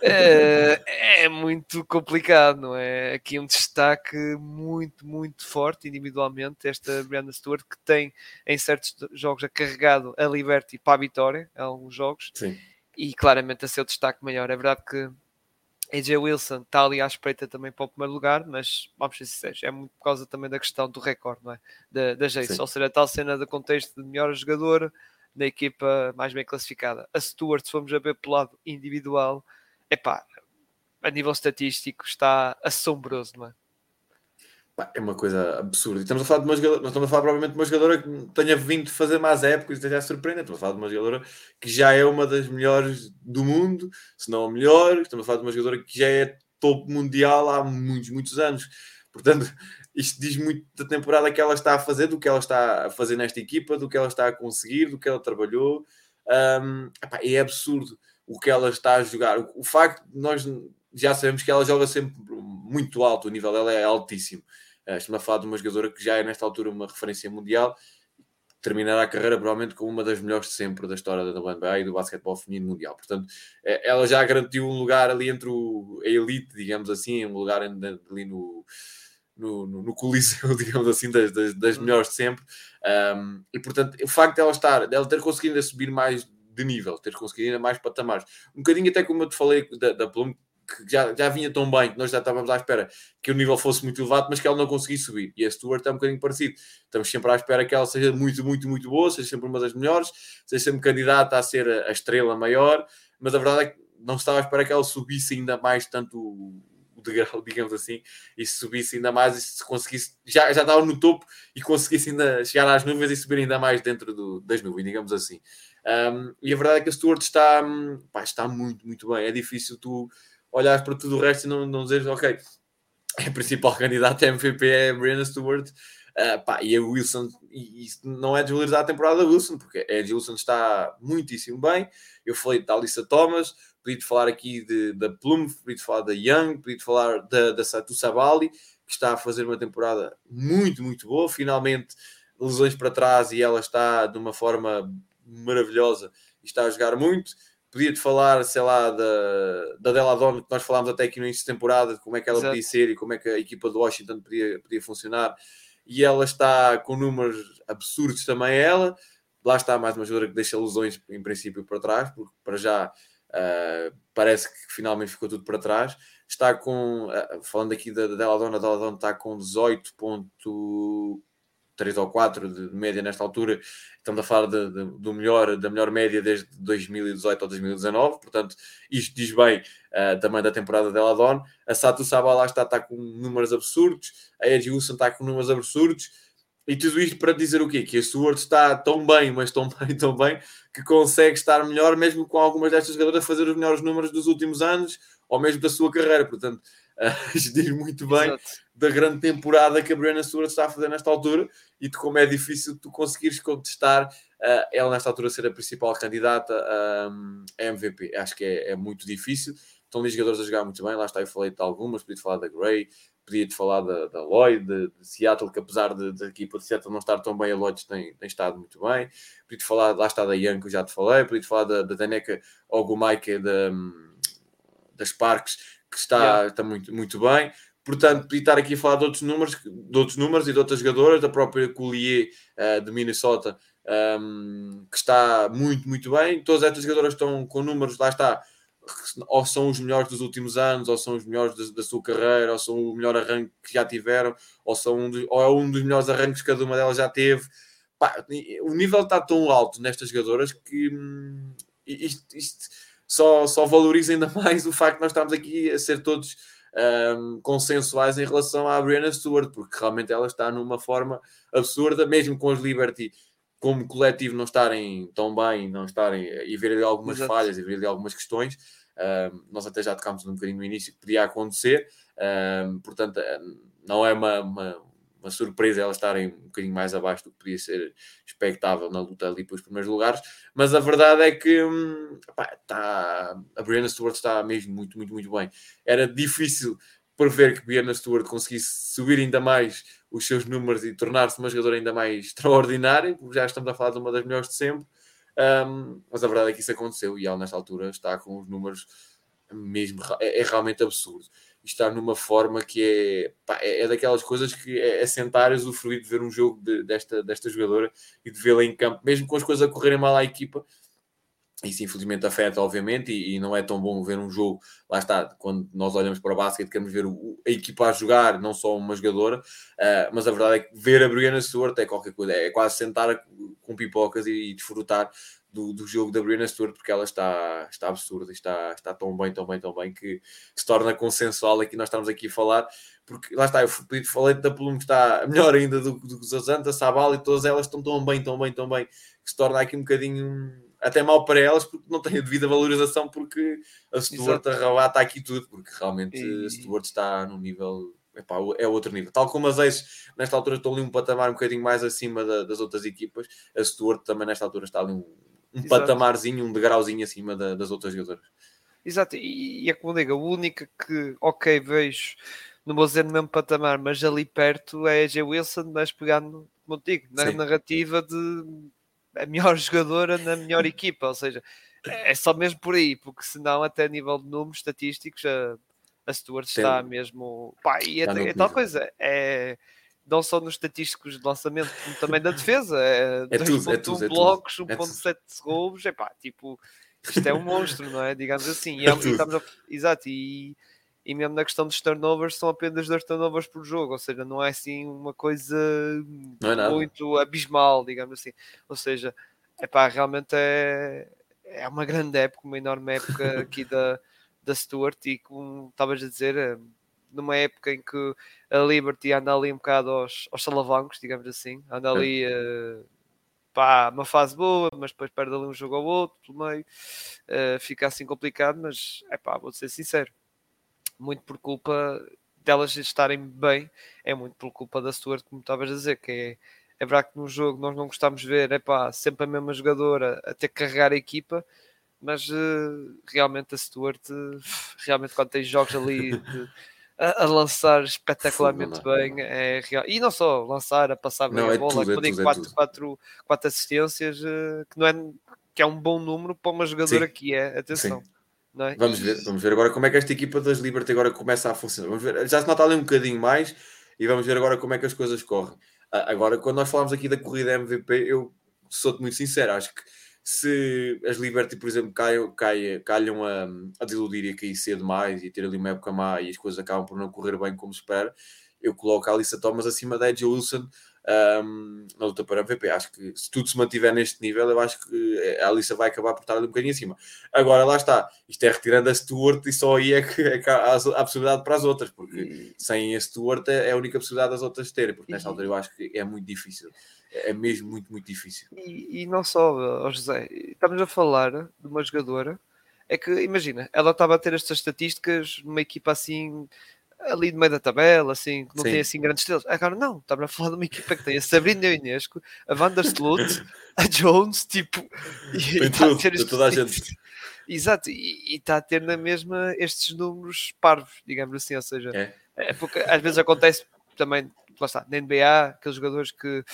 é, é, muito complicado, não é? Aqui um destaque muito, muito forte individualmente, esta Brianna Stewart, que tem em certos jogos a carregado a Liberty para a vitória, em alguns jogos, Sim. e claramente a seu destaque maior. É verdade que AJ Wilson está ali à espreita também para o primeiro lugar, mas vamos ser sinceros, é muito por causa também da questão do recorde, não é? Da, da Jace, ou seja, a tal cena do contexto de melhor jogador na equipa mais bem classificada. A Stuart, se formos a ver pelo lado individual, é pá, a nível estatístico está assombroso, não é? É uma coisa absurda. Estamos a falar de uma jogadora, não estamos a falar provavelmente de uma jogadora que tenha vindo fazer mais épocas e esteja surpreendente. Estamos a falar de uma jogadora que já é uma das melhores do mundo, se não a melhor. Estamos a falar de uma jogadora que já é topo mundial há muitos, muitos anos. Portanto, isto diz muito da temporada que ela está a fazer, do que ela está a fazer nesta equipa, do que ela está a conseguir, do que ela trabalhou. Um, epá, é absurdo o que ela está a jogar. O, o, facto de nós já sabemos que ela joga sempre muito alto, o nível dela é altíssimo. Uh, estamos a falar de uma jogadora que já é nesta altura uma referência mundial, terminará a carreira provavelmente como uma das melhores de sempre da história da WNBA e do basquetebol feminino mundial. Portanto, é, ela já garantiu um lugar ali entre o, a elite, digamos assim, um lugar ali no no, no, no coliseu, digamos assim, das, das, das uhum. melhores de sempre. Um, e portanto, o facto de ela estar, dela ter conseguido subir mais de nível, ter conseguido ainda mais patamares, um bocadinho até como eu te falei da, da Plum, que já, já vinha tão bem, que nós já estávamos à espera que o nível fosse muito elevado, mas que ela não conseguisse subir. E a Stuart é um bocadinho parecido. Estamos sempre à espera que ela seja muito, muito, muito boa, seja sempre uma das melhores, seja sempre candidata a ser a estrela maior, mas a verdade é que não estava à espera que ela subisse ainda mais tanto degrau, digamos assim, e se subisse ainda mais e se conseguisse, já, já estava no topo e conseguisse ainda chegar às nuvens e subir ainda mais dentro do, das nuvens, digamos assim. Um, e a verdade é que a Stuart está, pá, está muito, muito bem. É difícil tu olhares para tudo o resto e não, não dizeres, ok, a principal candidata a MVP é a Brianna Stewart. Uh, pá, e a Wilson, e, e não é desvalorizar a temporada da Wilson, porque a Wilson está muitíssimo bem. Eu falei da Alissa Thomas, podia falar aqui de, da Plum, podia falar da Young, podia falar da, da Satu Sabali, que está a fazer uma temporada muito, muito boa. Finalmente, lesões para trás e ela está de uma forma maravilhosa e está a jogar muito. Podia-te falar, sei lá, da, da Della Donna, que nós falámos até aqui no início de temporada, de como é que ela Exato. podia ser e como é que a equipa do Washington podia, podia funcionar. E ela está com números absurdos também, ela. Lá está mais uma jogadora que deixa lesões, em princípio, para trás, porque para já uh, parece que finalmente ficou tudo para trás. Está com, uh, falando aqui da, da Della Donna, a Della Donna está com 18 3 ou 4 de média nesta altura, estamos a falar de, de, do melhor, da melhor média desde 2018 ou 2019, portanto, isto diz bem uh, também da temporada dela Don. A Sato Sabala está, está com números absurdos, a Edge Wilson está com números absurdos, e tudo isto para dizer o quê? Que a Stewart está tão bem, mas tão bem, tão bem, que consegue estar melhor, mesmo com algumas destas jogadoras a fazer os melhores números dos últimos anos, ou mesmo da sua carreira. Portanto, uh, diz muito bem Exato. da grande temporada que a Brianna Stewart está a fazer nesta altura e de como é difícil tu conseguires contestar uh, ela nesta altura ser a principal candidata um, a MVP. Acho que é, é, muito difícil. Estão ali jogadores a jogar muito bem, lá está, eu falei de algumas, podia falar da Gray, podia-te falar da, da Lloyd, de, de, Seattle, que apesar da equipa de Seattle não estar tão bem, a Lloyd tem, tem estado muito bem. Podia-te falar, lá está da Young, que eu já te falei, podia-te falar da, da Daneka Ogumaike, da, das Parques, que está, yeah. está muito, muito bem. Portanto, podia estar aqui a falar de outros números, de outros números e de outras jogadoras, da própria Collier uh, de Minnesota, um, que está muito, muito bem. Todas estas jogadoras estão com números, lá está, ou são os melhores dos últimos anos, ou são os melhores da, da sua carreira, ou são o melhor arranque que já tiveram, ou, são um dos, ou é um dos melhores arranques que cada uma delas já teve. Pá, o nível está tão alto nestas jogadoras que hum, isto, isto só, só valoriza ainda mais o facto de nós estarmos aqui a ser todos um, consensuais em relação à Brianna Stewart, porque realmente ela está numa forma absurda, mesmo com os Liberty como coletivo não estarem tão bem, não estarem e ver ali algumas Exato. falhas e ver ali algumas questões. Nós até já tocámos um bocadinho no início que podia acontecer, portanto, não é uma, uma, uma surpresa elas estarem um bocadinho mais abaixo do que podia ser expectável na luta ali pelos primeiros lugares, mas a verdade é que hum, tá, a Brianna Stewart está mesmo muito, muito, muito bem. Era difícil prever que Brianna Stewart conseguisse subir ainda mais os seus números e tornar-se uma jogadora ainda mais extraordinária, porque já estamos a falar de uma das melhores de sempre, um, mas a verdade é que isso aconteceu e ela nesta altura está com os números mesmo, é, é realmente absurdo estar numa forma que é, pá, é, é, daquelas coisas que é, é sentar e usufruir de ver um jogo de, desta, desta jogadora e de vê-la em campo, mesmo com as coisas a correrem mal à equipa. Isso infelizmente afeta, obviamente, e, e, não é tão bom ver um jogo. Lá está, quando nós olhamos para o basquete, queremos ver o, a equipa a jogar, não só uma jogadora. Uh, mas a verdade é que ver a Brianna Stewart é qualquer coisa, é quase sentar com pipocas e, e desfrutar do, do jogo da Brianna Stewart, porque ela está, está absurda, está, está tão bem, tão bem, tão bem, que se torna consensual aqui, nós estamos aqui a falar, porque lá está, eu falei da Plum que está melhor ainda do, que os Zanta, Sabal e todas elas estão tão bem, tão bem, tão bem, que se torna aqui um bocadinho até mal para elas, porque não têm a devida valorização, porque a Stuart arrebata aqui tudo, porque realmente e... a Stuart está num nível Epá, é outro nível. Tal como as Aces, nesta altura, estão ali um patamar um bocadinho mais acima da, das outras equipas. A Stuart também, nesta altura, está ali um, um Exato. patamarzinho, um degrauzinho acima da, das outras jogadoras. Exato, e, e é como digo, a única que, ok, vejo, não vou dizer no mesmo patamar, mas ali perto é a J. Wilson, mas pegando, como digo, na Sim. narrativa de a melhor jogadora na melhor equipa, ou seja, é só mesmo por aí, porque senão, até a nível de números estatísticos, a, a Stuart está mesmo. Pá, e é, é tal coisa, é não só nos estatísticos de lançamento, como também da defesa. É, é 2.1 é blocos, 1.7 é roubos, é pá, tipo, isto é um monstro, não é? Digamos assim. E, é, e estamos a, exato, e, e mesmo na questão dos turnovers, são apenas dois turnovers por jogo, ou seja, não é assim uma coisa é muito abismal, digamos assim. Ou seja, epá, realmente é, é uma grande época, uma enorme época aqui da, da Stuart, e como estavas a dizer, é numa época em que a Liberty anda ali um bocado aos, aos salavancos, digamos assim, anda ali. Uh, pá, uma fase boa, mas depois perde ali um jogo ao outro, pelo meio, uh, fica assim complicado, mas é pá, vou ser sincero, muito por culpa delas estarem bem, é muito por culpa da Stuart, como estavas a dizer, que é, é verdade que no jogo nós não gostamos de ver, é pá, sempre a mesma jogadora a ter que carregar a equipa, mas uh, realmente a Stuart, uh, realmente quando tem jogos ali de, a, a, lançar espetacularmente bem. É real. E não só lançar, a passar bem não, a é bola, tudo, é tudo, quatro, é quatro, quatro assistências, uh, que não é que é um bom número para uma jogadora Sim. que é, atenção. É? Vamos ver, vamos ver agora como é que esta equipa das Liberty agora começa a funcionar. Vamos ver, já se nota ali um bocadinho mais e vamos ver agora como é que as coisas correm. Agora, quando nós falamos aqui da corrida MVP, eu sou-te muito sincero, acho que se as Liberty, por exemplo, caiam, caiam, calham a, a desiludir e a cair cedo mais e ter ali uma época má e as coisas acabam por não correr bem como se espera, eu coloco a Alissa Thomas acima da Edge Wilson um, na luta para MVP. Acho que se tudo se mantiver neste nível, eu acho que a Alissa vai acabar por estar ali um bocadinho acima. Agora, lá está, isto é retirando a Stuart e só aí é que, é que há a possibilidade para as outras, porque sem a Stuart é, é a única possibilidade das outras terem, porque nesta altura eu acho que é muito difícil é mesmo muito, muito difícil. E, e não só, José, estamos a falar de uma jogadora, é que imagina, ela estava a ter estas estatísticas numa equipa assim, ali no meio da tabela, assim, que não Sim. tem assim grandes estrelas. Agora não, estamos a falar de uma equipa que tem a Sabrina Ionesco, a Wanda Slutt, a Jones, tipo, e, tem tudo, a ter toda a gente. Exato, e está a ter na mesma estes números parvos, digamos assim, ou seja, é. É porque às vezes acontece também lá está, na NBA, aqueles jogadores que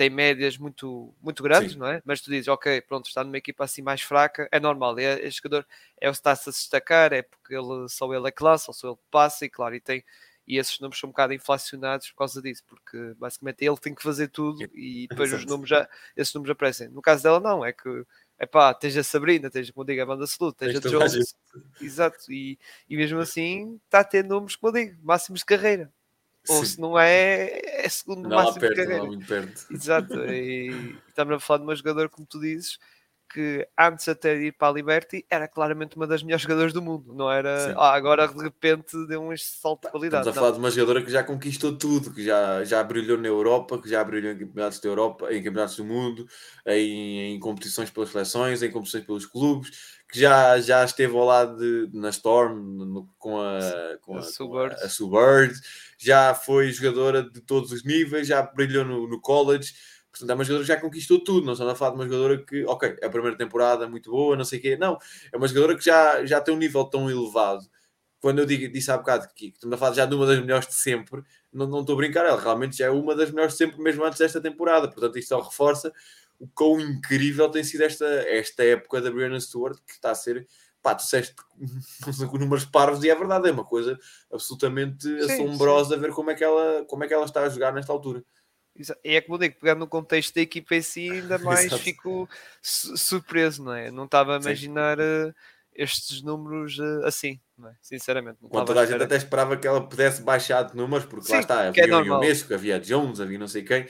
têm médias muito, muito grandes, Sim. não é? Mas tu dizes, ok, pronto, está numa equipa assim mais fraca, é normal, é, este jogador é o está-se a destacar, é porque ele, só ele é classe, ou só ele passa, e claro, e tem e esses números são um bocado inflacionados por causa disso, porque basicamente ele tem que fazer tudo e depois os números já, esses números aparecem. No caso dela, não, é que é pá, tens a Sabrina, tens, como digo, a banda Salute, tens a Jones, exato, e, e mesmo assim está a ter números, como eu digo, máximos de carreira. Ou se não é, é segundo não máximo perto, de carreira. Não, muito perto. Exato. E, estamos a falar de uma jogadora, como tu dizes, que antes até de ir para a Liberty era claramente uma das melhores jogadoras do mundo, não era? Ah, agora de repente deu um salto de qualidade. Estamos a falar de uma jogadora que já conquistou tudo, que já, já brilhou na Europa, que já brilhou em campeonatos da Europa, em campeonatos do mundo, em, em competições pelas seleções, em competições pelos clubes, que já, já esteve ao lado de, na Storm no, com a, com a, a, a Subird, já foi jogadora de todos os níveis, já brilhou no, no college Portanto, é uma jogadora que já conquistou tudo. Não estamos a falar de uma jogadora que, ok, é a primeira temporada muito boa, não sei o quê. Não, é uma jogadora que já, já tem um nível tão elevado. Quando eu digo, disse há bocado que estamos a falar já de uma das melhores de sempre, não, não estou a brincar, ela realmente já é uma das melhores de sempre, mesmo antes desta temporada. Portanto, isto só reforça o quão incrível tem sido esta, esta época da Brianna Stewart, que está a ser pá, tu disseste com números parvos e é verdade, é uma coisa absolutamente sim, assombrosa sim. ver como é, que ela, como é que ela está a jogar nesta altura. E é como digo, pegando no contexto da equipa em si, ainda mais fico surpreso, não é? Não estava a imaginar uh, estes números uh, assim, é? Sinceramente. Quando toda a gente até esperava que ela pudesse baixar de números, porque Sim, lá está, é havia é o Unesco, havia Jones, havia não sei quem.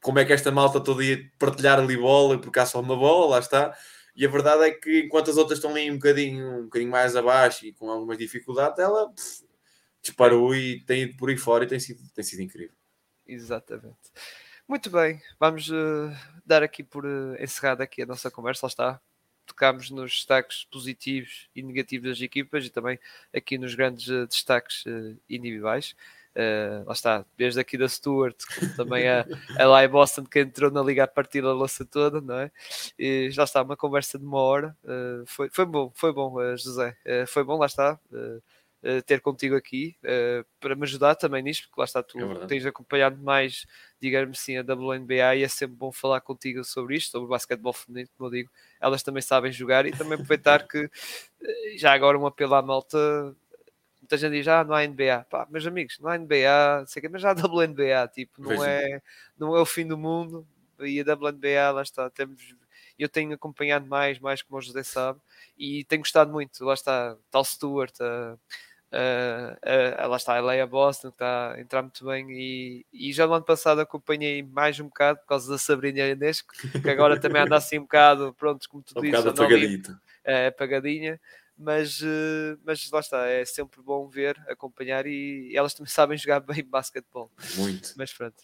Como é que esta malta toda ia partilhar ali bola, porque há só uma bola, lá está. E a verdade é que enquanto as outras estão ali um bocadinho, um bocadinho mais abaixo e com algumas dificuldades, ela pff, disparou e tem ido por aí fora e tem sido, tem sido incrível. Exatamente. Muito bem, vamos uh, dar aqui por uh, encerrada aqui a nossa conversa, lá está. Tocámos nos destaques positivos e negativos das equipas e também aqui nos grandes uh, destaques individuais. lá está, desde aqui da Stuart, também a, a em Boston que entrou na liga a partir da louça toda, não é? E já está, uma conversa de uma hora. foi, foi bom, foi bom, José. foi bom, lá está uh, ter contigo aqui uh, para me ajudar também nisto, porque lá está, tu é tens acompanhado mais, digamos assim, a WNBA e é sempre bom falar contigo sobre isto, sobre o basquetebol feminino, como eu digo, elas também sabem jogar e também aproveitar que eh, já agora um apelo à malta. Muita gente diz, ah, não há NBA. Pá, meus amigos, não há NBA, sei que, mas já há WNBA, tipo, não é, não é o fim do mundo. E a WNBA, lá está, temos eu tenho acompanhado mais, mais como o José sabe, e tenho gostado muito. Lá está, tal Stuart, uh, uh, uh, lá está a Leia Boston, que está a entrar muito bem. E, e já no ano passado acompanhei mais um bocado por causa da Sabrina Inês, que agora também anda assim um bocado, pronto, como tu Um dizes, apagadito. é, apagadinha, mas, eh, mas lá está, é sempre bom ver, acompanhar e elas também sabem jogar bem basquetebol. Muito. Mas pronto.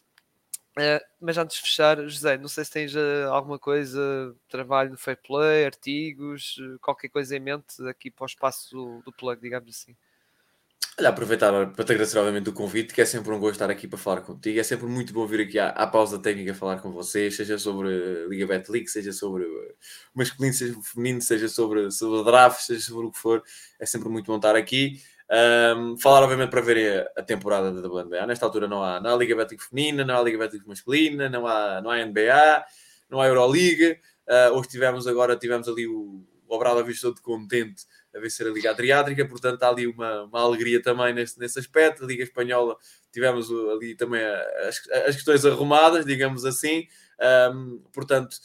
Eh, mas antes de fechar, José, não sei se tens eh, alguma coisa, trabalho no Fair Play, artigos, eh, qualquer coisa em mente aqui para o espaço do, do plug, digamos assim. Olha, aproveitar para te agradecer obviamente o convite, que é sempre um gosto estar aqui para falar contigo. É sempre muito bom vir aqui à, à pausa técnica falar com vocês, seja sobre Liga Bet League, seja sobre masculino, seja feminino, seja sobre, sobre o draft, seja sobre o que for. É sempre muito bom estar aqui. Um, falar, obviamente, para verem a, temporada da WNBA. Nesta altura não há, não há Liga League feminina, não há Liga League masculina, não há, não há NBA, não há Euroliga. Uh, hoje tivemos agora, tivemos ali o, o Obradovic todo contente a vencer a Liga Adriática, portanto há ali uma, uma alegria também nesse, nesse aspecto. A Liga Espanhola tivemos ali também as, as questões arrumadas, digamos assim. Um, portanto,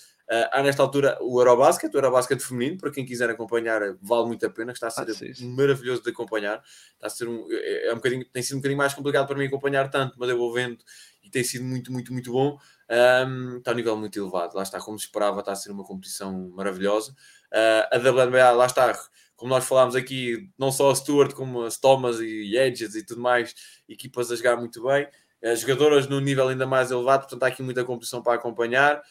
há nesta altura o Eurobasket, o Eurobasket feminino, para quem quiser acompanhar, vale muito a pena, está a ser Ah, sim, sim. maravilhoso de acompanhar. Está a ser um, é, é um bocadinho, tem sido um bocadinho mais complicado para mim acompanhar tanto, mas eu vou vendo e tem sido muito, muito, muito bom. Um, está a um nível muito elevado, lá está, como se esperava, está a ser uma competição maravilhosa. Uh, a WNBA, lá está, como nós falámos aqui, não só a Stewart, como as Thomas e Edges e tudo mais, equipas a jogar muito bem, as jogadoras no nível ainda mais elevado, portanto há aqui muita competição para acompanhar.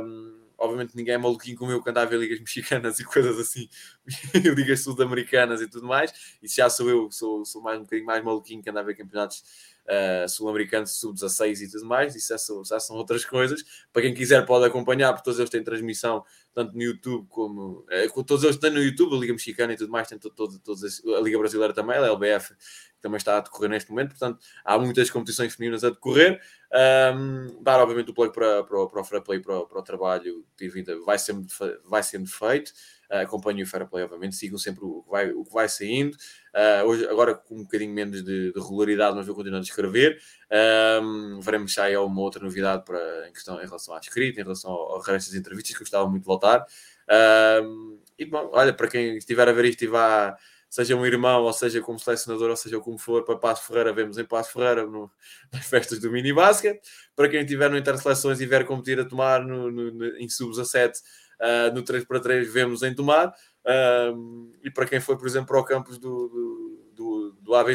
Um, obviamente ninguém é maluquinho como eu que anda a ver ligas mexicanas e coisas assim, ligas sul-americanas e tudo mais. Isso já sou eu, sou, sou mais um bocadinho mais maluquinho que anda a ver campeonatos uh, sul-americanos, sub-16 e tudo mais. Isso já são, já são outras coisas. Para quem quiser pode acompanhar, porque todos eles têm transmissão tanto no YouTube como com todos eles têm no YouTube, a Liga Mexicana e tudo mais, tem todo, todo, todos a Liga Brasileira também, a LBF que também está a decorrer neste momento, portanto há muitas competições femininas a decorrer. Um, dar obviamente o plug para, para, para o Fair Play, para, para o trabalho tem vindo, vai sendo, vai sendo feito. Uh, o Fair Play, obviamente, sigam sempre o que vai, o que vai saindo. Uh, hoje, agora com um bocadinho menos de, de regularidade, mas vou continuar a escrever. Um, veremos se há uma outra novidade para, em, questão, em relação à escrita, em relação ao, ao resto das entrevistas, que gostava muito de voltar. Um, e bom, olha, para quem estiver a ver isto e vá, seja um irmão, ou seja como selecionador, ou seja como for, para Passo Ferreira, vemos em Passo Ferreira no, nas festas do mini basket. Para quem estiver no Interseleções e vier competir a tomar no, no, em sub-17, uh, no 3x3, vemos em tomar. Um, e para quem foi, por exemplo, para o campus do, do, do,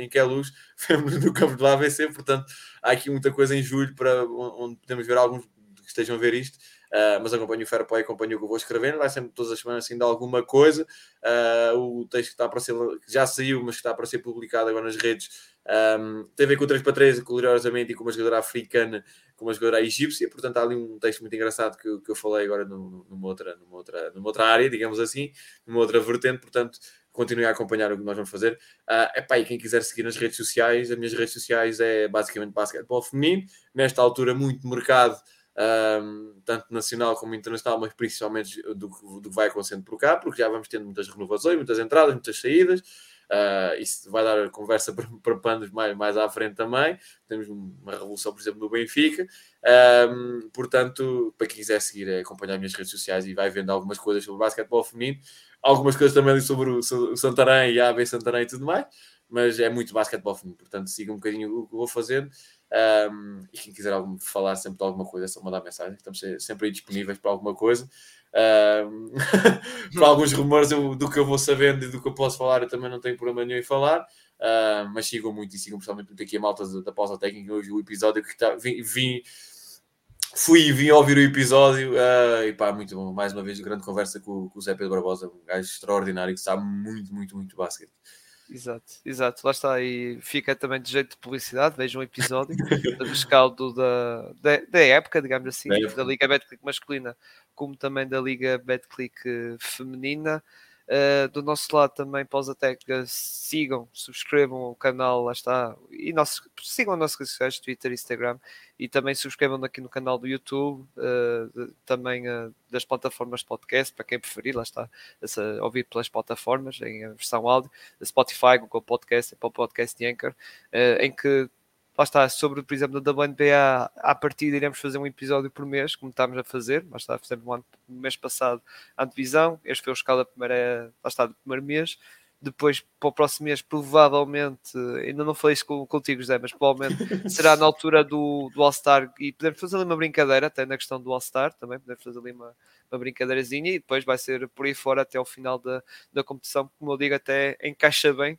em Queluz, vemos no campus do ABC. Portanto, há aqui muita coisa em julho para onde podemos ver alguns que estejam a ver isto. Uh, mas acompanho o Fair Play, acompanho o que eu vou escrevendo, vai sempre todas as semanas de alguma coisa. Uh, o texto que está para ser, que já saiu, mas que está para ser publicado agora nas redes, um, tem a ver com o 3 para 3, curiosamente, e com uma jogadora africana, com uma jogadora egípcia. Portanto, há ali um texto muito engraçado que, que eu falei agora numa, outra, numa, outra, numa outra área, digamos assim, numa outra vertente. Portanto, continuem a acompanhar o que nós vamos fazer. Uh, epá, e quem quiser seguir nas redes sociais, as minhas redes sociais é basicamente basquetebol feminino. Nesta altura, muito mercado um, tanto nacional como internacional, mas principalmente do, do que vai acontecendo por cá, porque já vamos tendo muitas renovações, muitas entradas, muitas saídas. Uh, isso vai dar conversa para, para mais, mais à frente também. Temos uma revolução, por exemplo, no Benfica. Um, portanto, para quem quiser seguir, é acompanhar as minhas redes sociais e vai vendo algumas coisas sobre o basquetebol feminino, algumas coisas também sobre o, o Santarém e a AB Santarém e tudo mais, mas é muito basquetebol feminino. Portanto, siga um bocadinho o que vou fazendo. Um, e quem quiser algum, falar sempre de alguma coisa, é só mandar mensagem. Estamos se- sempre aí disponíveis para alguma coisa. Um, para alguns rumores eu- do que eu vou sabendo e do que eu posso falar, eu também não tenho problema nenhum em falar. Uh, mas sigam muito e sigam principalmente muito aqui a malta da, da pausa técnica. Hoje o episódio que está, vim, vim- fui e vim ouvir o episódio uh, e pá, muito bom. Mais uma vez, grande conversa com, com o Zé Pedro Barbosa, um gajo extraordinário que sabe muito, muito, muito basquete. Exato, exato, lá está. E fica também de jeito de publicidade. Vejam um episódio do rescaldo da, da, da época, digamos assim, da Liga Betclic masculina, como também da Liga Betclic eh, feminina. Uh, do nosso lado também, Pausatec, sigam, subscrevam o canal, lá está, e nosso, sigam as nossas redes sociais, Twitter, Instagram, e também subscrevam aqui no canal do YouTube, uh, de- também uh, das plataformas de podcast, para quem preferir, lá está, essa, ouvir pelas plataformas, em versão áudio, Spotify, Google Podcast, Apple Podcast e Anchor, em que lá está, sobre, por exemplo, da WNBA, à partida iremos fazer um episódio por mês, como estamos a fazer, lá está, fizemos ano, no mês passado a divisão, este foi o escala da primeira, lá está, do primeiro mês, depois para o próximo mês, provavelmente, ainda não falei isso contigo, José, mas provavelmente será na altura do, do All-Star e podemos fazer ali uma brincadeira, até na questão do All-Star também, podemos fazer ali uma, uma brincadeirazinha e depois vai ser por aí fora até ao final da, da competição, como eu digo, até encaixa bem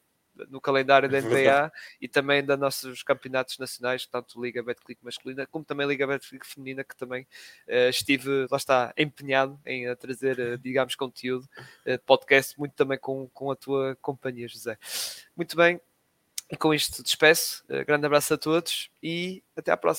no calendário da NBA e também da nossos campeonatos nacionais, tanto Liga Betclic masculina como também Liga Betclic feminina, que também uh, estive, lá está, empenhado em uh, trazer, uh, digamos, conteúdo de podcast, muito também com, com a tua companhia, José. Muito bem, e com isto despeço. grande abraço a todos e até à próxima.